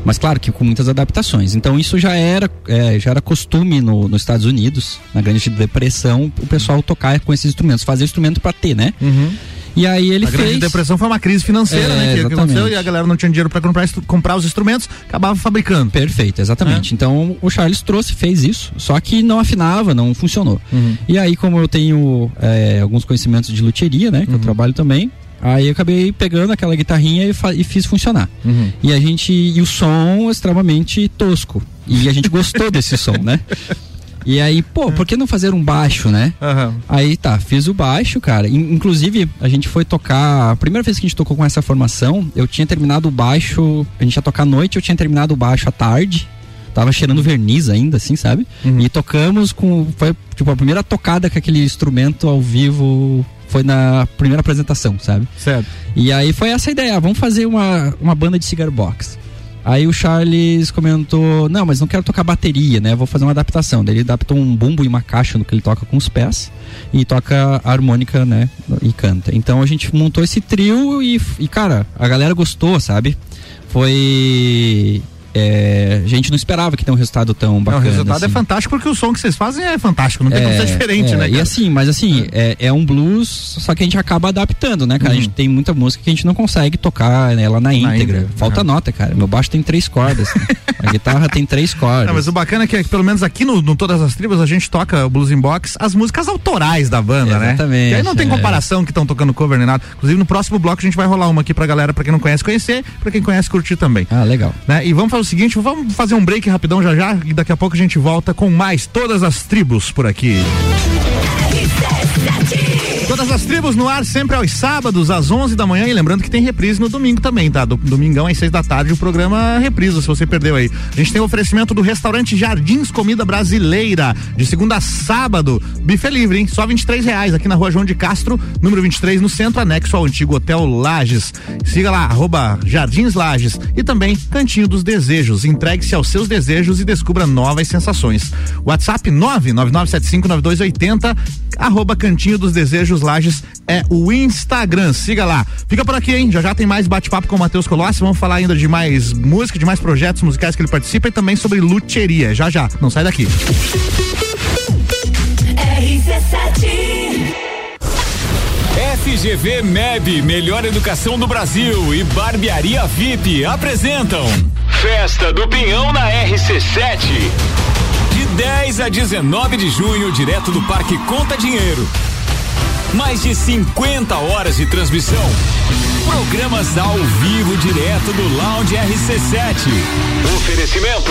Mas claro que com muitas adaptações. Então isso já era, é, já era costume no- nos Estados Unidos, na Grande Depressão, o pessoal tocar com esses instrumentos, fazer instrumento para ter, né? E aí ele a fez. grande depressão foi uma crise financeira, É, né? Que, que exatamente. aconteceu e a galera não tinha dinheiro para comprar, comprar os instrumentos, acabava fabricando. Perfeito, exatamente. Então o Charles trouxe, fez isso, só que não afinava, não funcionou. E aí, como eu tenho é, alguns conhecimentos de luthieria, né, que eu trabalho também, aí eu acabei pegando aquela guitarrinha e, e fiz funcionar. E a gente. E o som extremamente tosco. E a gente gostou desse som, né? E aí, pô, por que não fazer um baixo, né? Aí tá, fiz o baixo, cara. In- Inclusive, a gente foi tocar. A primeira vez que a gente tocou com essa formação, eu tinha terminado o baixo. A gente ia tocar à noite, eu tinha terminado o baixo à tarde. Tava cheirando verniz ainda, assim, sabe? E tocamos com. Foi tipo a primeira tocada com aquele instrumento ao vivo. Foi na primeira apresentação, sabe? Certo. E aí foi essa a ideia, ah, vamos fazer uma, uma banda de cigar box. Aí o Charles comentou, não, mas não quero tocar bateria, né? Vou fazer uma adaptação. Daí ele adaptou um bumbo e uma caixa no que ele toca com os pés e toca harmônica, né? E canta. Então a gente montou esse trio e, e cara, a galera gostou, sabe? Foi. É, a gente não esperava que tenha um resultado tão Não, o bacana. resultado é assim. fantástico porque o som que vocês fazem é fantástico, não tem como ser diferente, é, né? E cara? assim, mas assim, é, é um blues, só que a gente acaba adaptando, né, cara? A Uhum. gente tem muita música que a gente não consegue tocar né, ela na íntegra. íntegra, Falta nota, cara. Meu baixo tem três cordas. né? a guitarra tem três cordas. Não, mas o bacana é que, pelo menos aqui no, no Todas as Tribos, a gente toca o Blues in Box, as músicas autorais da banda, né? Exatamente, E aí não tem é. comparação que estão tocando cover nem nada. Inclusive, no próximo bloco a gente vai rolar uma aqui pra galera, pra quem não conhece, conhecer, pra quem conhece, curtir também. Ah, legal. Né? E vamos fazer o seguinte, vamos fazer um break rapidão já já, e daqui a pouco a gente volta com mais Todas as Tribos por aqui. Todas as tribos no ar, sempre aos sábados, às 11 da manhã. E lembrando que tem reprise no domingo também, tá? Do, domingão às 6 da tarde, o programa reprisa, se você perdeu aí. A gente tem o oferecimento do restaurante Jardins Comida Brasileira, de segunda a sábado. Bife livre, hein? Só 23 reais aqui na rua João de Castro, número 23, no centro anexo ao antigo Hotel Lages. Siga lá, arroba Jardins Lages. E também Cantinho dos Desejos. Entregue-se aos seus desejos e descubra novas sensações. WhatsApp 999759280, arroba Cantinho dos Desejos Lages é o Instagram. Siga lá. Fica por aqui, hein? Já já tem mais bate-papo com o Matheus Colossi. Vamos falar ainda de mais música, de mais projetos musicais que ele participa e também sobre luthieria. Já já. Não sai daqui. RC7 FGV MEB, melhor educação do Brasil e Barbearia VIP apresentam Festa do Pinhão na RC7. De 10 a 19 de junho, direto do Parque Conta Dinheiro. Mais de 50 horas de transmissão. Programas ao vivo direto do Lounge RC7. Oferecimento.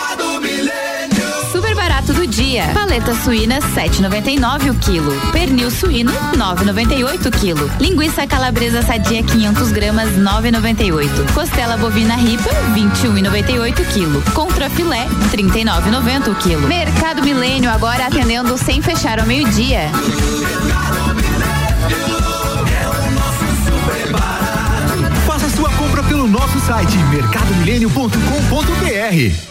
dia. Paleta suína 7,99 o quilo. Pernil suíno 9,98 o quilo. Linguiça calabresa sadia 500 gramas 9,98. Costela bovina ripa 21,98 o quilo. Contrafilé 39,90 o quilo. Mercado Milênio agora atendendo sem fechar ao meio-dia. Faça sua compra pelo nosso site mercadomilênio.com.br.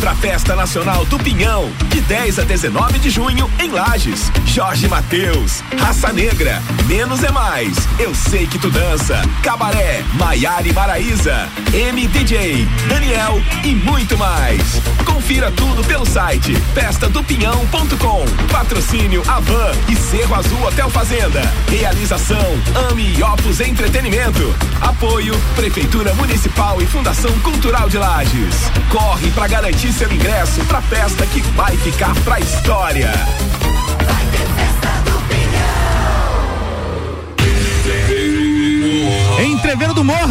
pra Festa Nacional do Pinhão, de 10 a 19 de junho, em Lages. Jorge Mateus, Raça Negra, Menos é Mais, Eu Sei Que Tu Dança, Cabaré, Maiara e Maraíza, MDJ, Daniel e muito mais. Confira tudo pelo site festadopinhão.com. Patrocínio Avan e Cerro Azul Hotel Fazenda. Realização Ame e Opus Entretenimento. Apoio Prefeitura Municipal e Fundação Cultural de Lages. Corre pra garantir seu ingresso pra festa que vai ficar pra história. Entreveiro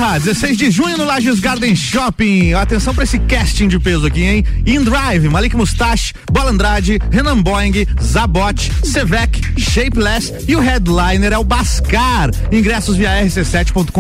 Morra, 16 de junho no Lages Garden Shopping. Atenção pra esse casting de peso aqui, hein? In Drive, Malik Mustache, Bola Andrade, Renan Boing, Zabot, Sevec, Shapeless e o headliner é o Bascar. Ingressos via rc7.com.br.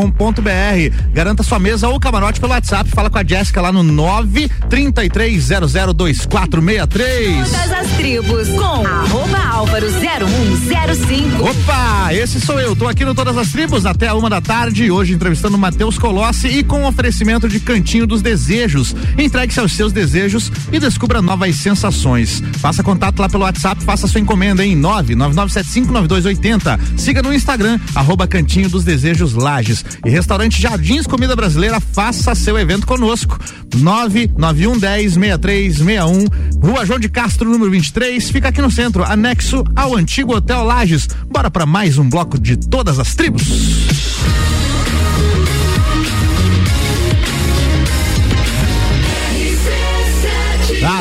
Garanta sua mesa ou camarote pelo WhatsApp. Fala com a Jéssica lá no 933002463. Todas as tribos com arroba álvaro 0105. Opa, esse sou eu. Tô aqui no Todas as Tribos até a uma da tarde. Hoje entrevistando Matheus Colossi e com oferecimento de Cantinho dos Desejos. Entregue-se aos seus desejos e descubra novas sensações. Faça contato lá pelo WhatsApp, faça sua encomenda em 999759280. Siga no Instagram, arroba Cantinho dos Desejos Lages. E restaurante Jardins Comida Brasileira, faça seu evento conosco. 991106361, Rua João de Castro, número 23, fica aqui no centro, anexo ao antigo Hotel Lages. Bora para mais um bloco de todas as tribos.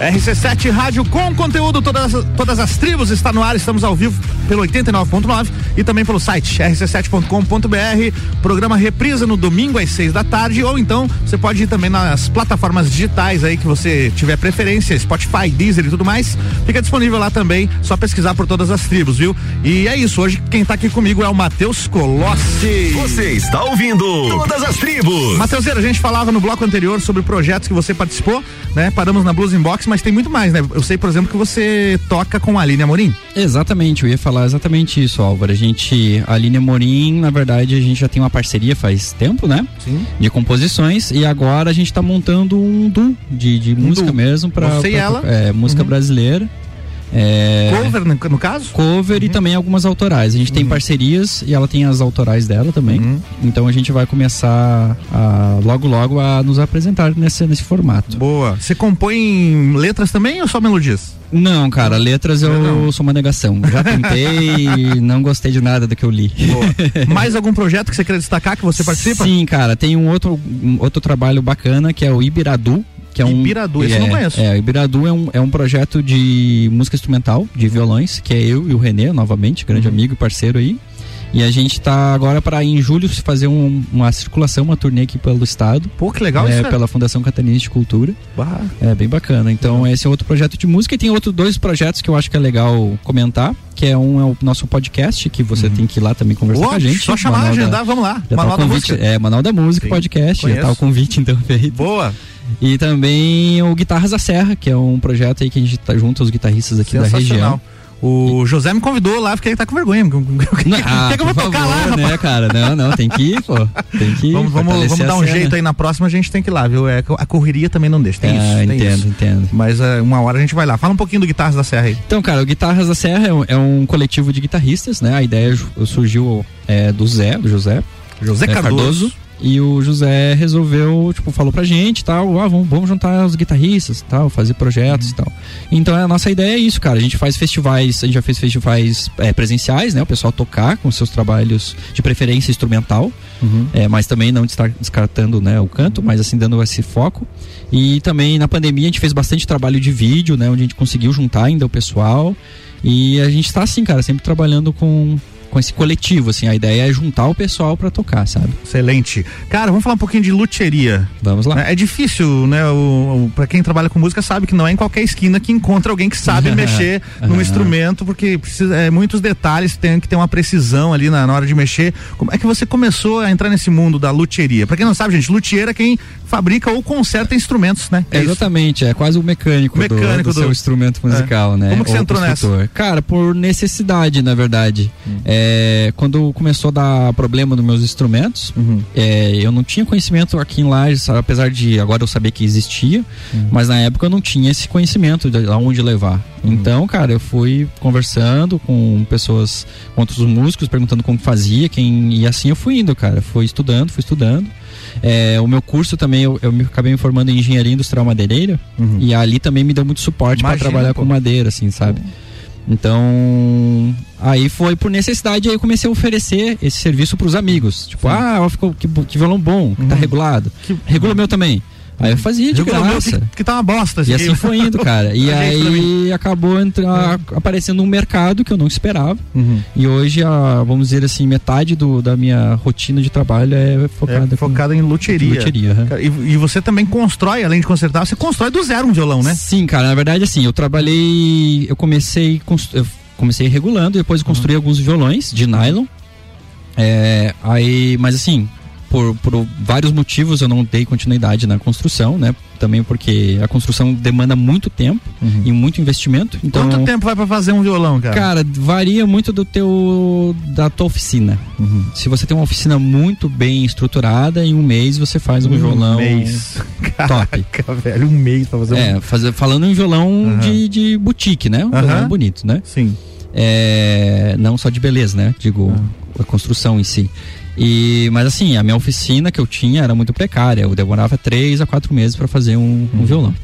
RC7 Rádio com conteúdo, todas, todas as tribos está no ar, estamos ao vivo pelo 89.9 e também pelo site rc7.com.br. Programa reprisa no domingo às 6 da tarde, ou então você pode ir também nas plataformas digitais aí que você tiver preferência, Spotify, Deezer e tudo mais. Fica disponível lá também, só pesquisar por todas as tribos, viu? E é isso, hoje quem tá aqui comigo é o Matheus Colossi. Você está ouvindo Todas as Tribos. Matheuseira, a gente falava no bloco anterior sobre projetos que você participou, né? Paramos na Blues Inbox, mas tem muito mais, né? Eu sei, por exemplo, que você toca com a Aline Amorim. Exatamente, eu ia falar exatamente isso, Álvaro. A gente, a Aline Amorim, na verdade, a gente já tem uma parceria faz tempo, né? Sim. De composições e agora a gente tá montando um duo de, de música duo. mesmo pra, Você e pra- ela? É, música Uhum. brasileira. É, Cover, no, no caso? Cover e também algumas autorais. A gente tem parcerias e ela tem as autorais dela também. Então a gente vai começar a, logo logo a nos apresentar nesse, nesse formato. Boa. Você compõe letras também ou só melodias? Não, cara, letras eu sou uma negação. Já tentei e não gostei de nada do que eu li. Mais algum projeto que você queira destacar que você participa? Sim, cara, tem um outro, um outro trabalho bacana que é o Ibiradu. Que é um, Ibiradu, esse é, eu não conheço. É, o Ibiradu é um, é um projeto de música instrumental, de violões, que é eu e o Renê, novamente, grande Uhum. amigo e parceiro aí. E a gente tá agora para em julho fazer um- uma circulação, uma turnê aqui pelo estado. Pô, que legal é, isso. Pela Fundação Catarinense de Cultura. É bem bacana. Então esse é outro projeto de música e tem outros dois projetos que eu acho que é legal comentar, que é um é o nosso podcast que você tem que ir lá também conversar com a gente. só chamar, Manual da- agendar, vamos lá. já Manual tá da convite, Música. É, Manual da Música, Sim, podcast, já tá conheço. o convite então feito. Boa. E também o Guitarras da Serra, que é um projeto aí que a gente tá junto aos guitarristas aqui da região. O José me convidou lá, fiquei tá com vergonha. Ah, Quer que eu vou tocar lá, né, rapaz? cara? Não, não, tem que ir, pô. Tem que ir. Vamos, vamos, vamos dar um cena. jeito aí na próxima, a gente tem que ir lá, viu? É, a correria também não deixa. Tem Ah, isso, tem entendo, isso. entendo. Mas é, uma hora a gente vai lá. Fala um pouquinho do Guitarras da Serra aí. Então, cara, o Guitarras da Serra é um, é um coletivo de guitarristas, né? A ideia surgiu é, do Zé, do José. José é, Cardoso. E o José resolveu, tipo, falou pra gente tal, ah, vamos, vamos juntar os guitarristas tal, fazer projetos e tal. Então a nossa ideia é isso, cara. A gente faz festivais, a gente já fez festivais é, presenciais, né? O pessoal tocar com seus trabalhos de preferência instrumental, é, mas também não descartando né, o canto, mas assim dando esse foco. E também na pandemia a gente fez bastante trabalho de vídeo, né? Onde a gente conseguiu juntar ainda o pessoal. E a gente tá assim, cara, sempre trabalhando com, com esse coletivo, assim. A ideia é juntar o pessoal pra tocar, sabe? Excelente. Cara, vamos falar um pouquinho de luthieria. Vamos lá. É difícil, né? O, o, pra quem trabalha com música sabe que não é em qualquer esquina que encontra alguém que sabe mexer num instrumento, porque precisa, é, muitos detalhes tem que ter uma precisão ali na, na hora de mexer. Como é que você começou a entrar nesse mundo da luthieria? Pra quem não sabe, gente, luthier é quem fabrica ou conserta instrumentos, né? É isso. Exatamente, é quase o mecânico, do- Mecânico do, do- seu instrumento musical, É. né? Como que você Ou entrou nessa? Cara, por necessidade, na verdade. Hum. É, quando começou a dar problema nos meus instrumentos, Uhum. é, eu não tinha conhecimento aqui em Lages, apesar de agora eu saber que existia, Uhum. mas na época eu não tinha esse conhecimento de aonde levar. Uhum. Então, cara, eu fui conversando com pessoas, com outros músicos, perguntando como fazia, quem e assim eu fui indo, cara. Fui estudando, fui estudando. É, o meu curso também, eu, eu me, acabei me formando em engenharia industrial madeireira e ali também me deu muito suporte para Uhum. Trabalhar pô. com madeira, assim, sabe? Então, aí foi por necessidade, aí eu comecei a oferecer esse serviço pros amigos. Tipo, ah, ó, ficou que, que violão bom, que tá regulado. Regula o meu também. Aí eu fazia de Uhum. Regula o meu graça. que, que tá uma bosta. E aqui. assim foi indo, cara. E aí acabou entra, aparecendo um mercado que eu não esperava. Uhum. E hoje, a, vamos dizer assim, metade do, da minha rotina de trabalho é focada, É focada em luthieria. luthieria, aham. Cara, E, e você também constrói, além de consertar, você constrói do zero um violão, né? Sim, cara, na verdade assim, eu trabalhei, eu comecei, eu comecei regulando, depois eu construí alguns violões de nylon. É, aí, mas assim, por, por vários motivos eu não dei continuidade na construção, né? Também porque a construção demanda muito tempo e muito investimento. Então, Quanto tempo vai pra fazer um violão, cara? Cara, varia muito do teu da tua oficina. Uhum. Se você tem uma oficina muito bem estruturada, em um mês você faz um, Um violão mês. top. Caraca, velho, um mês pra fazer É, um. fazer, falando em violão Aham. de, de boutique, né? Um violão bonito, né? Sim. É, não só de beleza, né? Digo, a construção em si. E, mas assim, a minha oficina que eu tinha era muito precária. Eu demorava três a quatro meses para fazer um, um violão.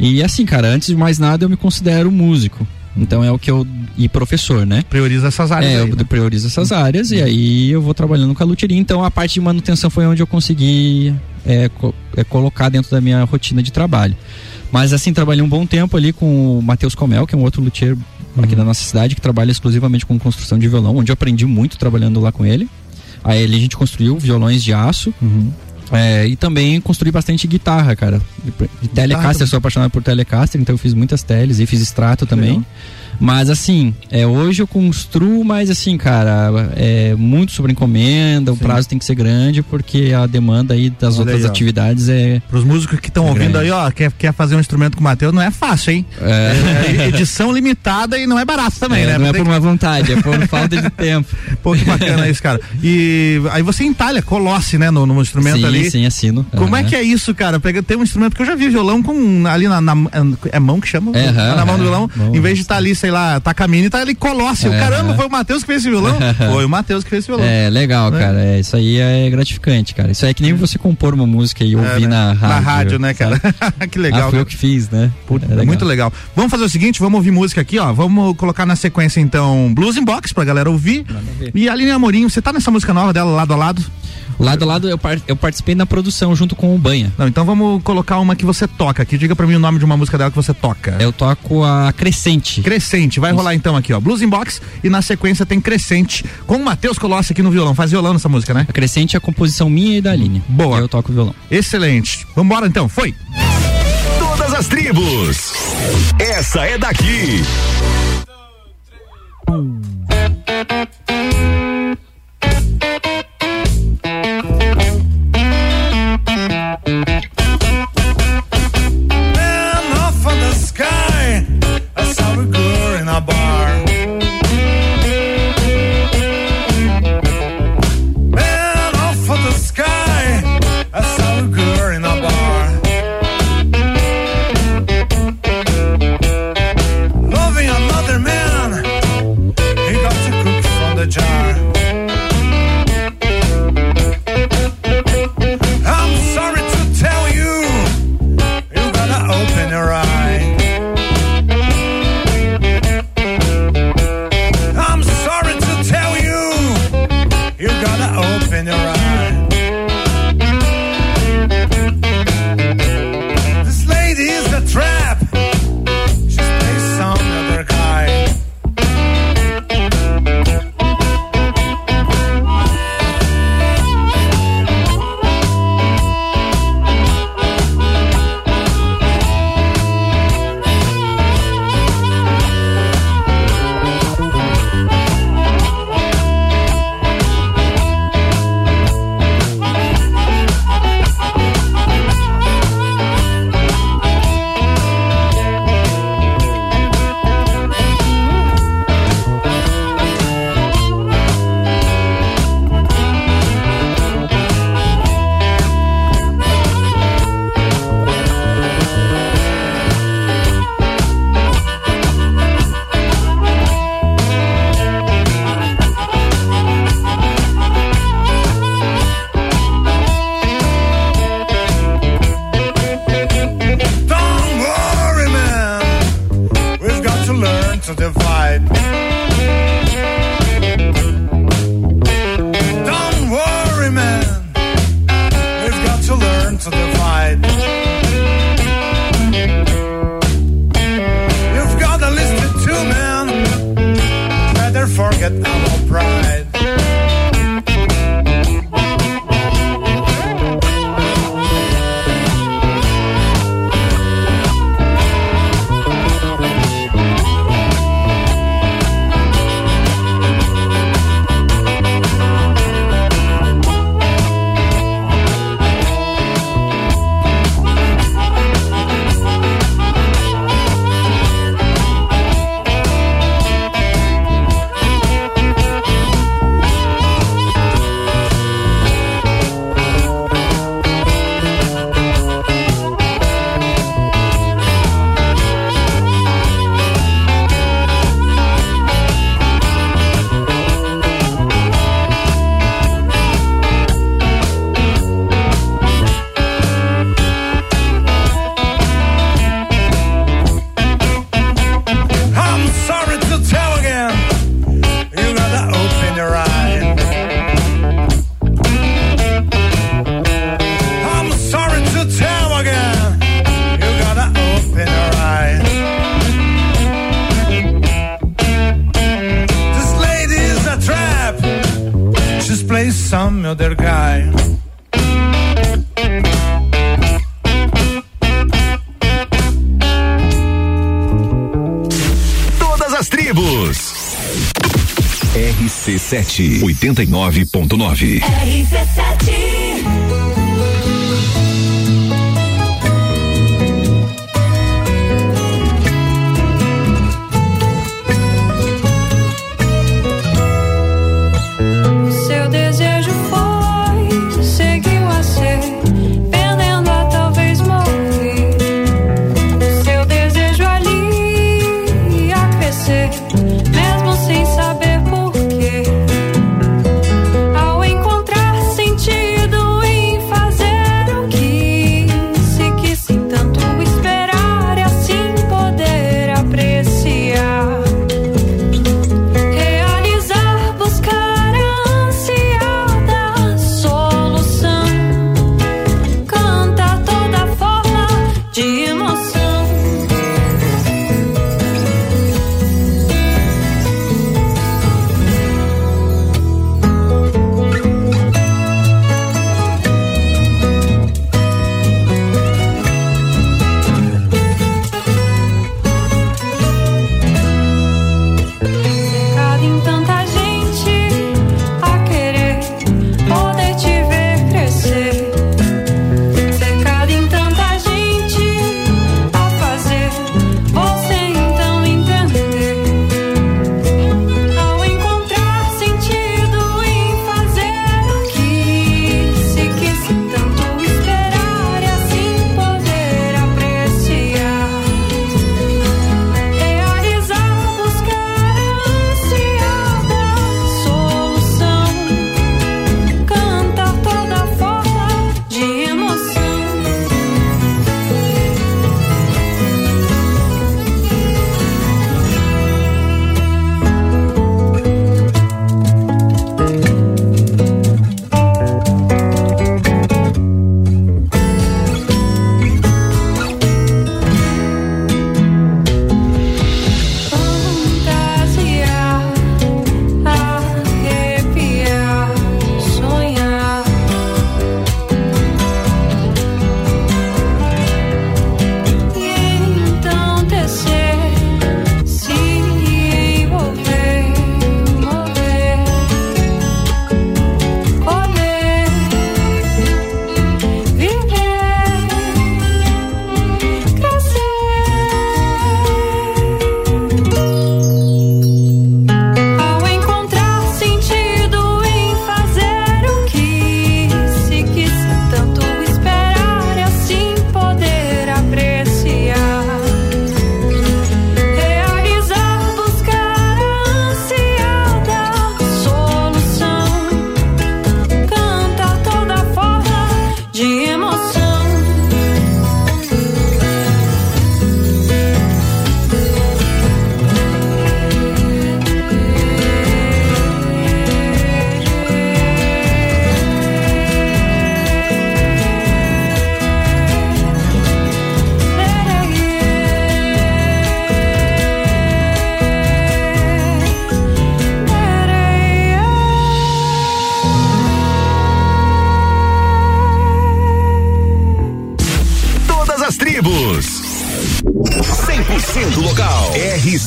E assim, cara, antes de mais nada eu me considero músico. Então é o que eu. E professor, né? Prioriza essas áreas. É, aí, eu né? priorizo essas áreas e aí eu vou trabalhando com a luthieria. Então a parte de manutenção foi onde eu consegui é, co- é, colocar dentro da minha rotina de trabalho. Mas assim, trabalhei um bom tempo ali com o Matheus Comel, que é um outro luthier aqui da nossa cidade, que trabalha exclusivamente com construção de violão, onde eu aprendi muito trabalhando lá com ele. Aí ele, a gente construiu violões de aço. É, e também construí bastante guitarra, cara. De Telecaster, eu sou apaixonado por Telecaster, então eu fiz muitas teles e fiz extrato também. legal. Mas assim, é, hoje eu construo, mas assim, cara, é muito sobre encomenda, o prazo tem que ser grande, porque a demanda aí das Olha outras aí, atividades é. Pros músicos que estão É ouvindo grande. aí, ó, quer, quer fazer um instrumento com o Matheus, não é fácil, hein? É. É edição limitada e não é barato também, É, né? não é por uma vontade, é por falta de tempo. Pô, que bacana isso, cara. E aí você entalha Colosse, né, no, no instrumento sim, ali. sim, assino. Como é Aham. que é isso, cara? Pega, tem um instrumento que eu já vi violão com ali na, na- é mão que chama? É, Tá na mão do é, violão. em vez de estar ali sei lá, Takamine, tá ali Colóssio. É. Caramba, foi o Matheus que fez esse violão? foi o Matheus que fez esse violão. É legal, Né? cara. É, isso aí é gratificante, cara. Isso aí é que nem você compor uma música e ouvir É, né? na rádio. Na rádio, né, cara? que legal. Ah, foi né? eu que fiz, né? Puta, É legal. Muito legal. Vamos fazer o seguinte, vamos ouvir música aqui, ó. Vamos colocar na sequência, então, Blues in Box pra galera ouvir. E a Aline Amorim, você tá nessa música nova dela, lado a lado? Lado a lado, eu, par- eu participei na produção junto com o Banha. Não, então vamos colocar uma que você toca aqui. Diga pra mim o nome de uma música dela que você toca. Eu toco a Crescente. Crescente, vai rolar então aqui, ó. Blues in Box e na sequência tem Crescente com o Matheus Colossi aqui no violão. Faz violão nessa música, né? A Crescente é a composição minha e da Aline. Boa. Eu toco violão. Excelente. Vambora então, foi. Todas as tribos. Essa é daqui. Man Sete oitenta e nove RC7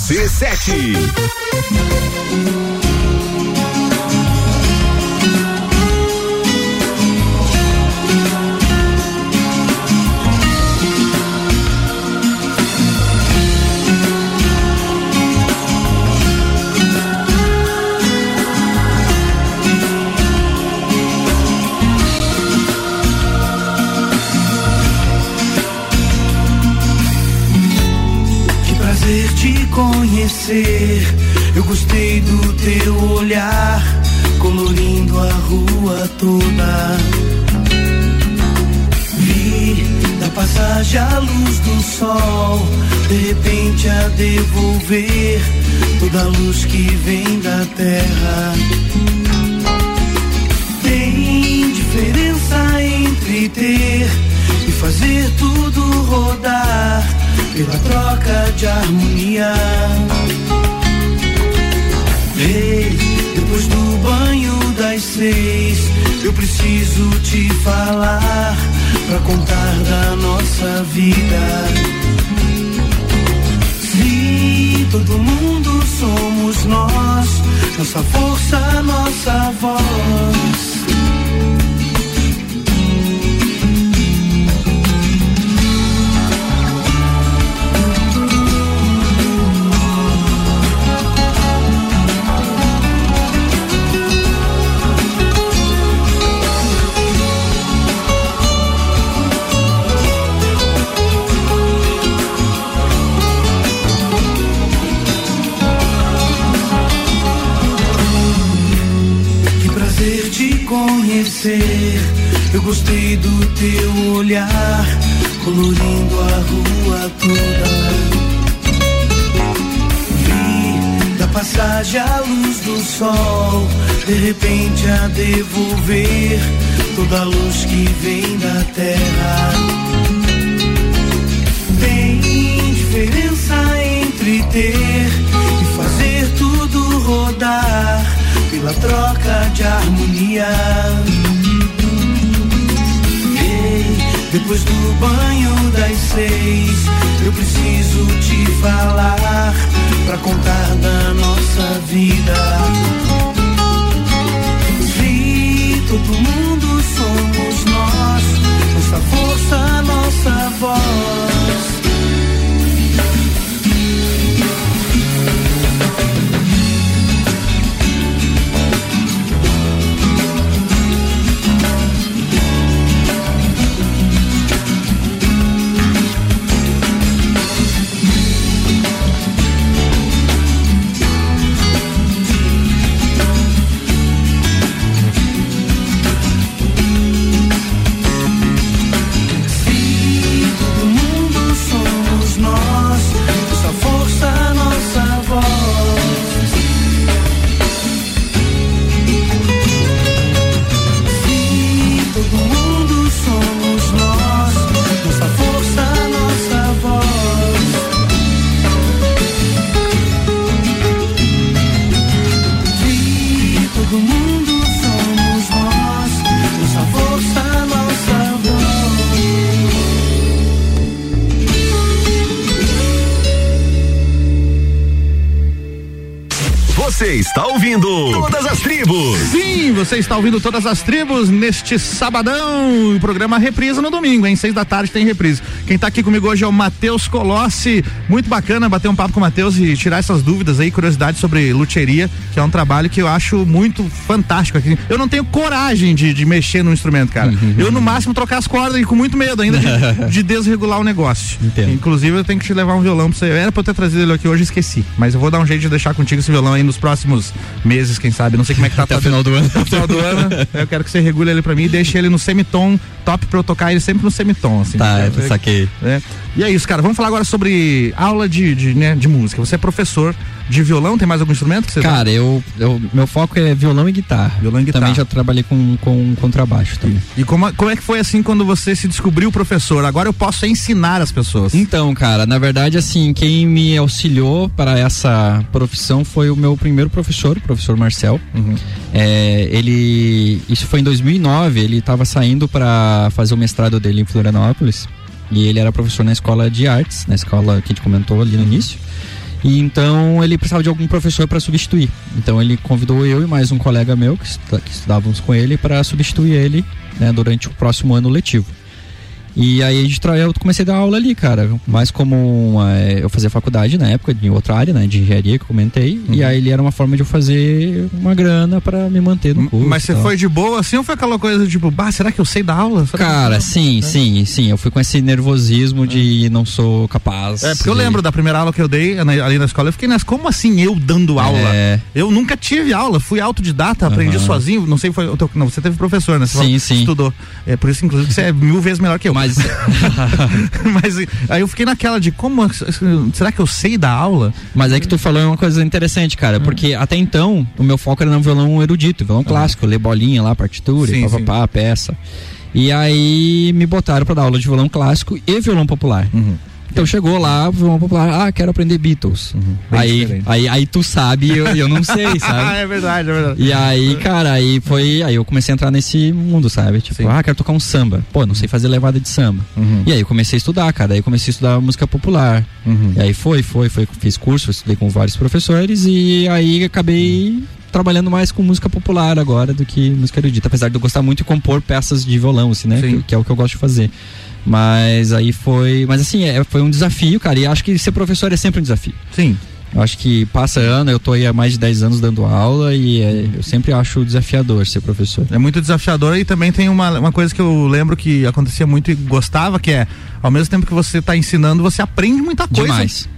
RC7. Você está ouvindo Todas as Tribos. Sim, você está ouvindo todas as tribos neste sabadão. O programa reprisa no domingo, hein? Seis da tarde tem reprise. Quem tá aqui comigo hoje é o Matheus Colossi. Muito bacana bater um papo com o Matheus e tirar essas dúvidas aí, curiosidades sobre luteria, que é um trabalho que eu acho muito fantástico aqui. Eu não tenho coragem de, de mexer no instrumento, cara. Eu, no máximo, trocar as cordas e com muito medo ainda de, de desregular o negócio. Inclusive, eu tenho que te levar um violão pra você. Era pra eu ter trazido ele aqui hoje, esqueci. Mas eu vou dar um jeito de deixar contigo esse violão aí nos próximos meses, quem sabe. Não sei como é que tá Até o final do ano. Até o final do ano. Eu quero que você regule ele pra mim e deixe ele no semitom top pra eu tocar ele sempre no semitom, assim. Tá, É, eu saquei. né? E é isso, cara. Vamos falar agora sobre aula de, de, né, de música. Você é professor de violão, tem mais algum instrumento que você Cara, eu, eu meu foco é violão e guitarra. Violão e guitarra. Também já trabalhei com, com contrabaixo também. E como, como é que foi assim quando você se descobriu professor? Agora eu posso ensinar as pessoas. Então, cara, na verdade, assim, quem me auxiliou para essa profissão foi o meu primeiro professor, o professor Marcel. Uhum. É, ele, isso foi em 2009, ele estava saindo para fazer o mestrado dele em Florianópolis. E ele era professor na escola de artes, na escola que a gente comentou ali no início. E então ele precisava de algum professor para substituir. Então ele convidou eu e mais um colega meu que, estudávamos com ele para substituir ele né, durante o próximo ano letivo. E aí tra- eu comecei a dar aula ali, cara. Mais como é, eu fazia faculdade na época, em outra área, né? De engenharia que eu comentei. E aí ele era uma forma de eu fazer uma grana para me manter no curso. Mas você foi de boa assim ou foi aquela coisa tipo, bah, será que eu sei dar aula? Será Cara, sim, sim, sim. Eu fui com esse nervosismo de não sou capaz. É, porque eu de- lembro da primeira aula que eu dei ali na escola, eu fiquei nessa, como assim eu dando aula? É. Eu nunca tive aula, fui autodidata, aprendi Aham. sozinho, não sei, foi, o teu- não, você teve professor, né? Você Sim, falou- sim. Estudou. É por isso, inclusive, que você é mil vezes melhor que eu. Mas, Mas aí eu fiquei naquela de como, será que eu sei dar aula? Mas é que tu falou uma coisa interessante, cara, porque até então o meu foco era no violão erudito, violão clássico, ler bolinha lá, partitura, Sim, papapá, peça. E aí me botaram pra dar aula de violão clássico e violão popular. Então chegou lá, violão popular, ah, quero aprender Beatles. Bem Aí, diferente. aí, aí tu sabe e eu, eu não sei, sabe? é verdade, é verdade. E aí, cara, aí foi. Aí eu comecei a entrar nesse mundo, sabe? Tipo, ah, quero tocar um samba. Pô, não sei fazer levada de samba. Uhum. E aí eu comecei a estudar, cara. Aí eu comecei a estudar música popular. Uhum. E aí foi, foi, foi. Fiz curso, estudei com vários professores e aí acabei trabalhando mais com música popular agora do que música erudita. Apesar de eu gostar muito de compor peças de violão, assim, né? Que, que é o que eu gosto de fazer. Mas aí foi. Mas assim, é, foi um desafio, cara. E acho que ser professor é sempre um desafio. Sim. Eu acho que passa ano, eu tô aí há mais de 10 anos dando aula e é, eu sempre acho desafiador ser professor. É muito desafiador e também tem uma, uma coisa que eu lembro que acontecia muito e gostava, que é, ao mesmo tempo que você está ensinando, você aprende muita coisa. Demais.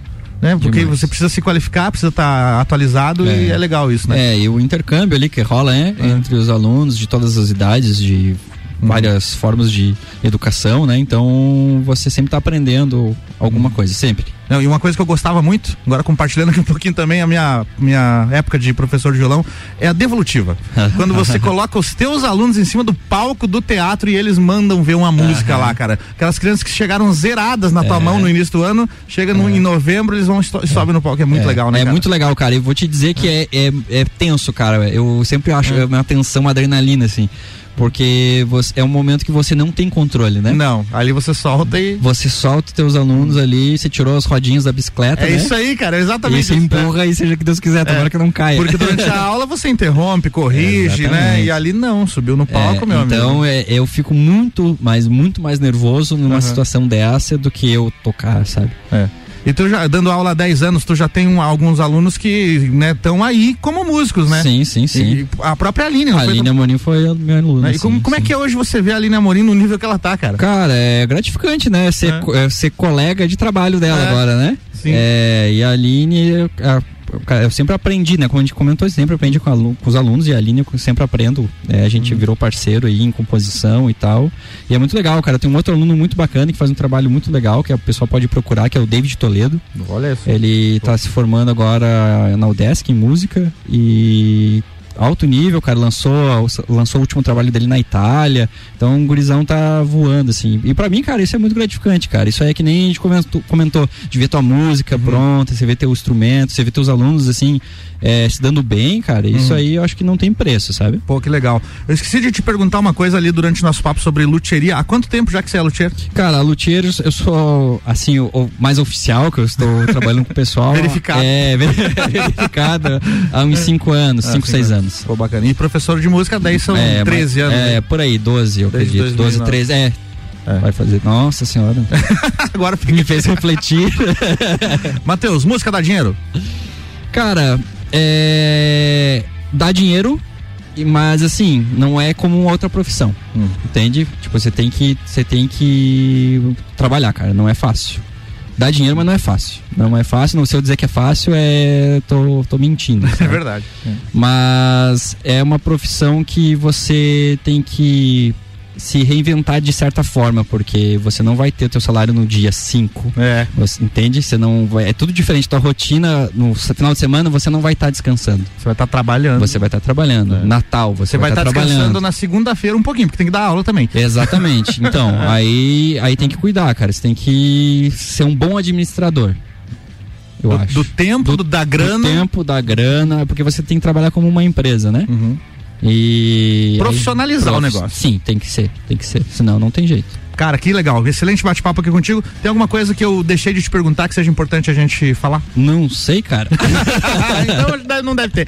Né? Porque Demais. você precisa se qualificar, precisa estar atualizado e é legal isso, né? É, e o intercâmbio ali que rola, né? Entre os alunos de todas as idades, de várias formas de educação, né? Então você sempre tá aprendendo alguma coisa, sempre. Não, e uma coisa que eu gostava muito, agora compartilhando aqui um pouquinho também a minha, minha época de professor de violão, é a devolutiva. Quando você coloca os teus alunos em cima do palco do teatro e eles mandam ver uma música lá, cara. Aquelas crianças que chegaram zeradas na tua É. mão no início do ano, chega no, em novembro, eles vão e sobem no palco. É muito É, legal, né? É cara? muito legal, cara. E vou te dizer que é, é, é tenso, cara. Eu sempre acho é. uma tensão, uma adrenalina, assim. Porque você, é um momento que você não tem controle, né? Não, ali você solta e. Você solta os teus alunos ali, você tirou as rodinhas da bicicleta. É né? isso aí, cara, é exatamente E você empurra e seja que Deus quiser, tomara que não caia. Porque durante a aula você interrompe, corrige, né? Exatamente. E ali não, subiu no palco, É, meu amigo. então é, eu fico muito, mas muito mais nervoso numa Aham. situação dessa do que eu tocar, sabe? É. E tu já, dando aula há 10 anos, tu já tem um- alguns alunos que estão aí como músicos, né? Sim, sim, sim. E a própria Aline, A foi? Aline Amorim foi a minha aluna. Né? E como, sim, como é sim. que hoje você vê a Aline Amorim no nível que ela tá, cara? Cara, é gratificante, né? Ser, É. é, ser colega de trabalho dela É. agora, né? Sim. É, e a Aline, a- eu sempre aprendi, né? Como a gente comentou, sempre aprendi com, com os alunos e a Aline eu sempre aprendo. né? a gente Uhum. virou parceiro aí em composição e tal. E é muito legal, cara. Tem um outro aluno muito bacana que faz um trabalho muito legal, que o pessoal pode procurar, que é o David Toledo. Olha isso. Ele tá se formando agora na UDESC em música e alto nível, cara, lançou, lançou o último trabalho dele na Itália. Então o gurizão tá voando, assim. E pra mim, cara, isso é muito gratificante, cara. Isso aí é que nem a gente comentou, comentou de ver tua música pronta, você vê teu instrumento, você vê teus alunos, assim, é, se dando bem, cara. Isso Uhum. aí eu acho que não tem preço, sabe? Pô, que legal. Eu esqueci de te perguntar uma coisa ali durante o nosso papo sobre luthieria. Há quanto tempo já que você é luthier? Cara, luthier, eu sou, assim, o, o mais oficial, que eu estou trabalhando com o pessoal. Verificado. É, ver- verificado há uns 5 anos, Ah, 5, cinco 6 anos. Anos. Pô, bacana. E professor de música, daí são É, 13 mas- anos. É, né? por aí, 12, eu Desde acredito. 12, 2009. 13, é. Vai fazer. Nossa senhora. Agora me fez refletir. Matheus, música dá dinheiro? Cara, é. dá dinheiro, e- mas assim, não é como outra profissão. Hum. Entende? Tipo, você tem que. Você tem que trabalhar, cara. Não é fácil. Dá dinheiro, mas não é fácil. Não é fácil. Não, se eu dizer que é fácil, é. tô, tô mentindo. É sabe? verdade. Mas é uma profissão que você tem que se reinventar de certa forma, porque você não vai ter o teu salário no dia 5. É. Você entende? Você não vai, é tudo diferente. Tua rotina, no final de semana, você não vai estar descansando. Você vai estar trabalhando. Você vai estar trabalhando. Natal, você, Você vai estar estar descansando trabalhando. na segunda-feira um pouquinho, porque tem que dar aula também. Exatamente. Então, aí, aí tem que cuidar, cara. Você tem que ser um bom administrador. Eu Do- acho. do tempo, do- da grana. Do tempo, da grana, porque você tem que trabalhar como uma empresa, né? E. Profissionalizar aí- o negócio. Sim, tem que ser, tem que ser. Senão não tem jeito. Cara, que legal. Excelente bate-papo aqui contigo. Tem alguma coisa que eu deixei de te perguntar que seja importante a gente falar? Não sei, cara. então não deve ter.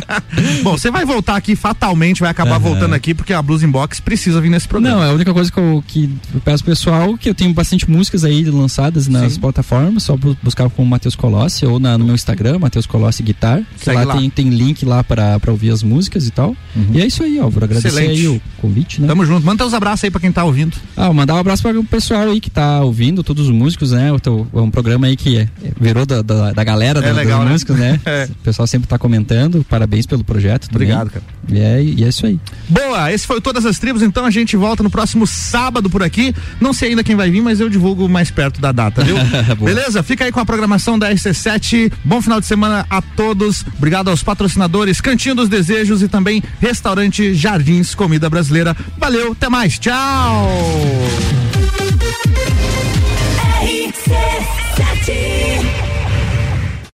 Bom, você vai voltar aqui fatalmente, vai acabar Aham. voltando aqui, porque a Blues Inbox precisa vir nesse programa. Não, é a única coisa que eu, que eu peço pessoal que eu tenho bastante músicas aí lançadas nas plataformas, só bu- buscar com o Matheus Colossi ou na- no meu Instagram, Matheus Colossi Guitar, lá, lá. Tem, tem link lá pra, pra ouvir as músicas e tal. E é isso aí. Vou agradecer Excelente. aí o convite, né? Tamo junto. Manda os abraços aí pra quem tá ouvindo. Ah, mandar um abraço para o pessoal aí que tá ouvindo, todos os músicos, né? É um programa aí que é- virou da, da, da galera É da- legal, dos né? músicos, né? É. O pessoal sempre tá comentando. Parabéns pelo projeto. também. Obrigado, cara. E é, e é isso aí. Boa, esse foi Todas as Tribos, então a gente volta no próximo sábado por aqui. Não sei ainda quem vai vir, mas eu divulgo mais perto da data, viu? Beleza? Fica aí com a programação da RC7. Bom final de semana a todos. Obrigado aos patrocinadores Cantinho dos Desejos e também Restaurante Jardins Comida Brasileira. Valeu, até mais. Tchau! RC7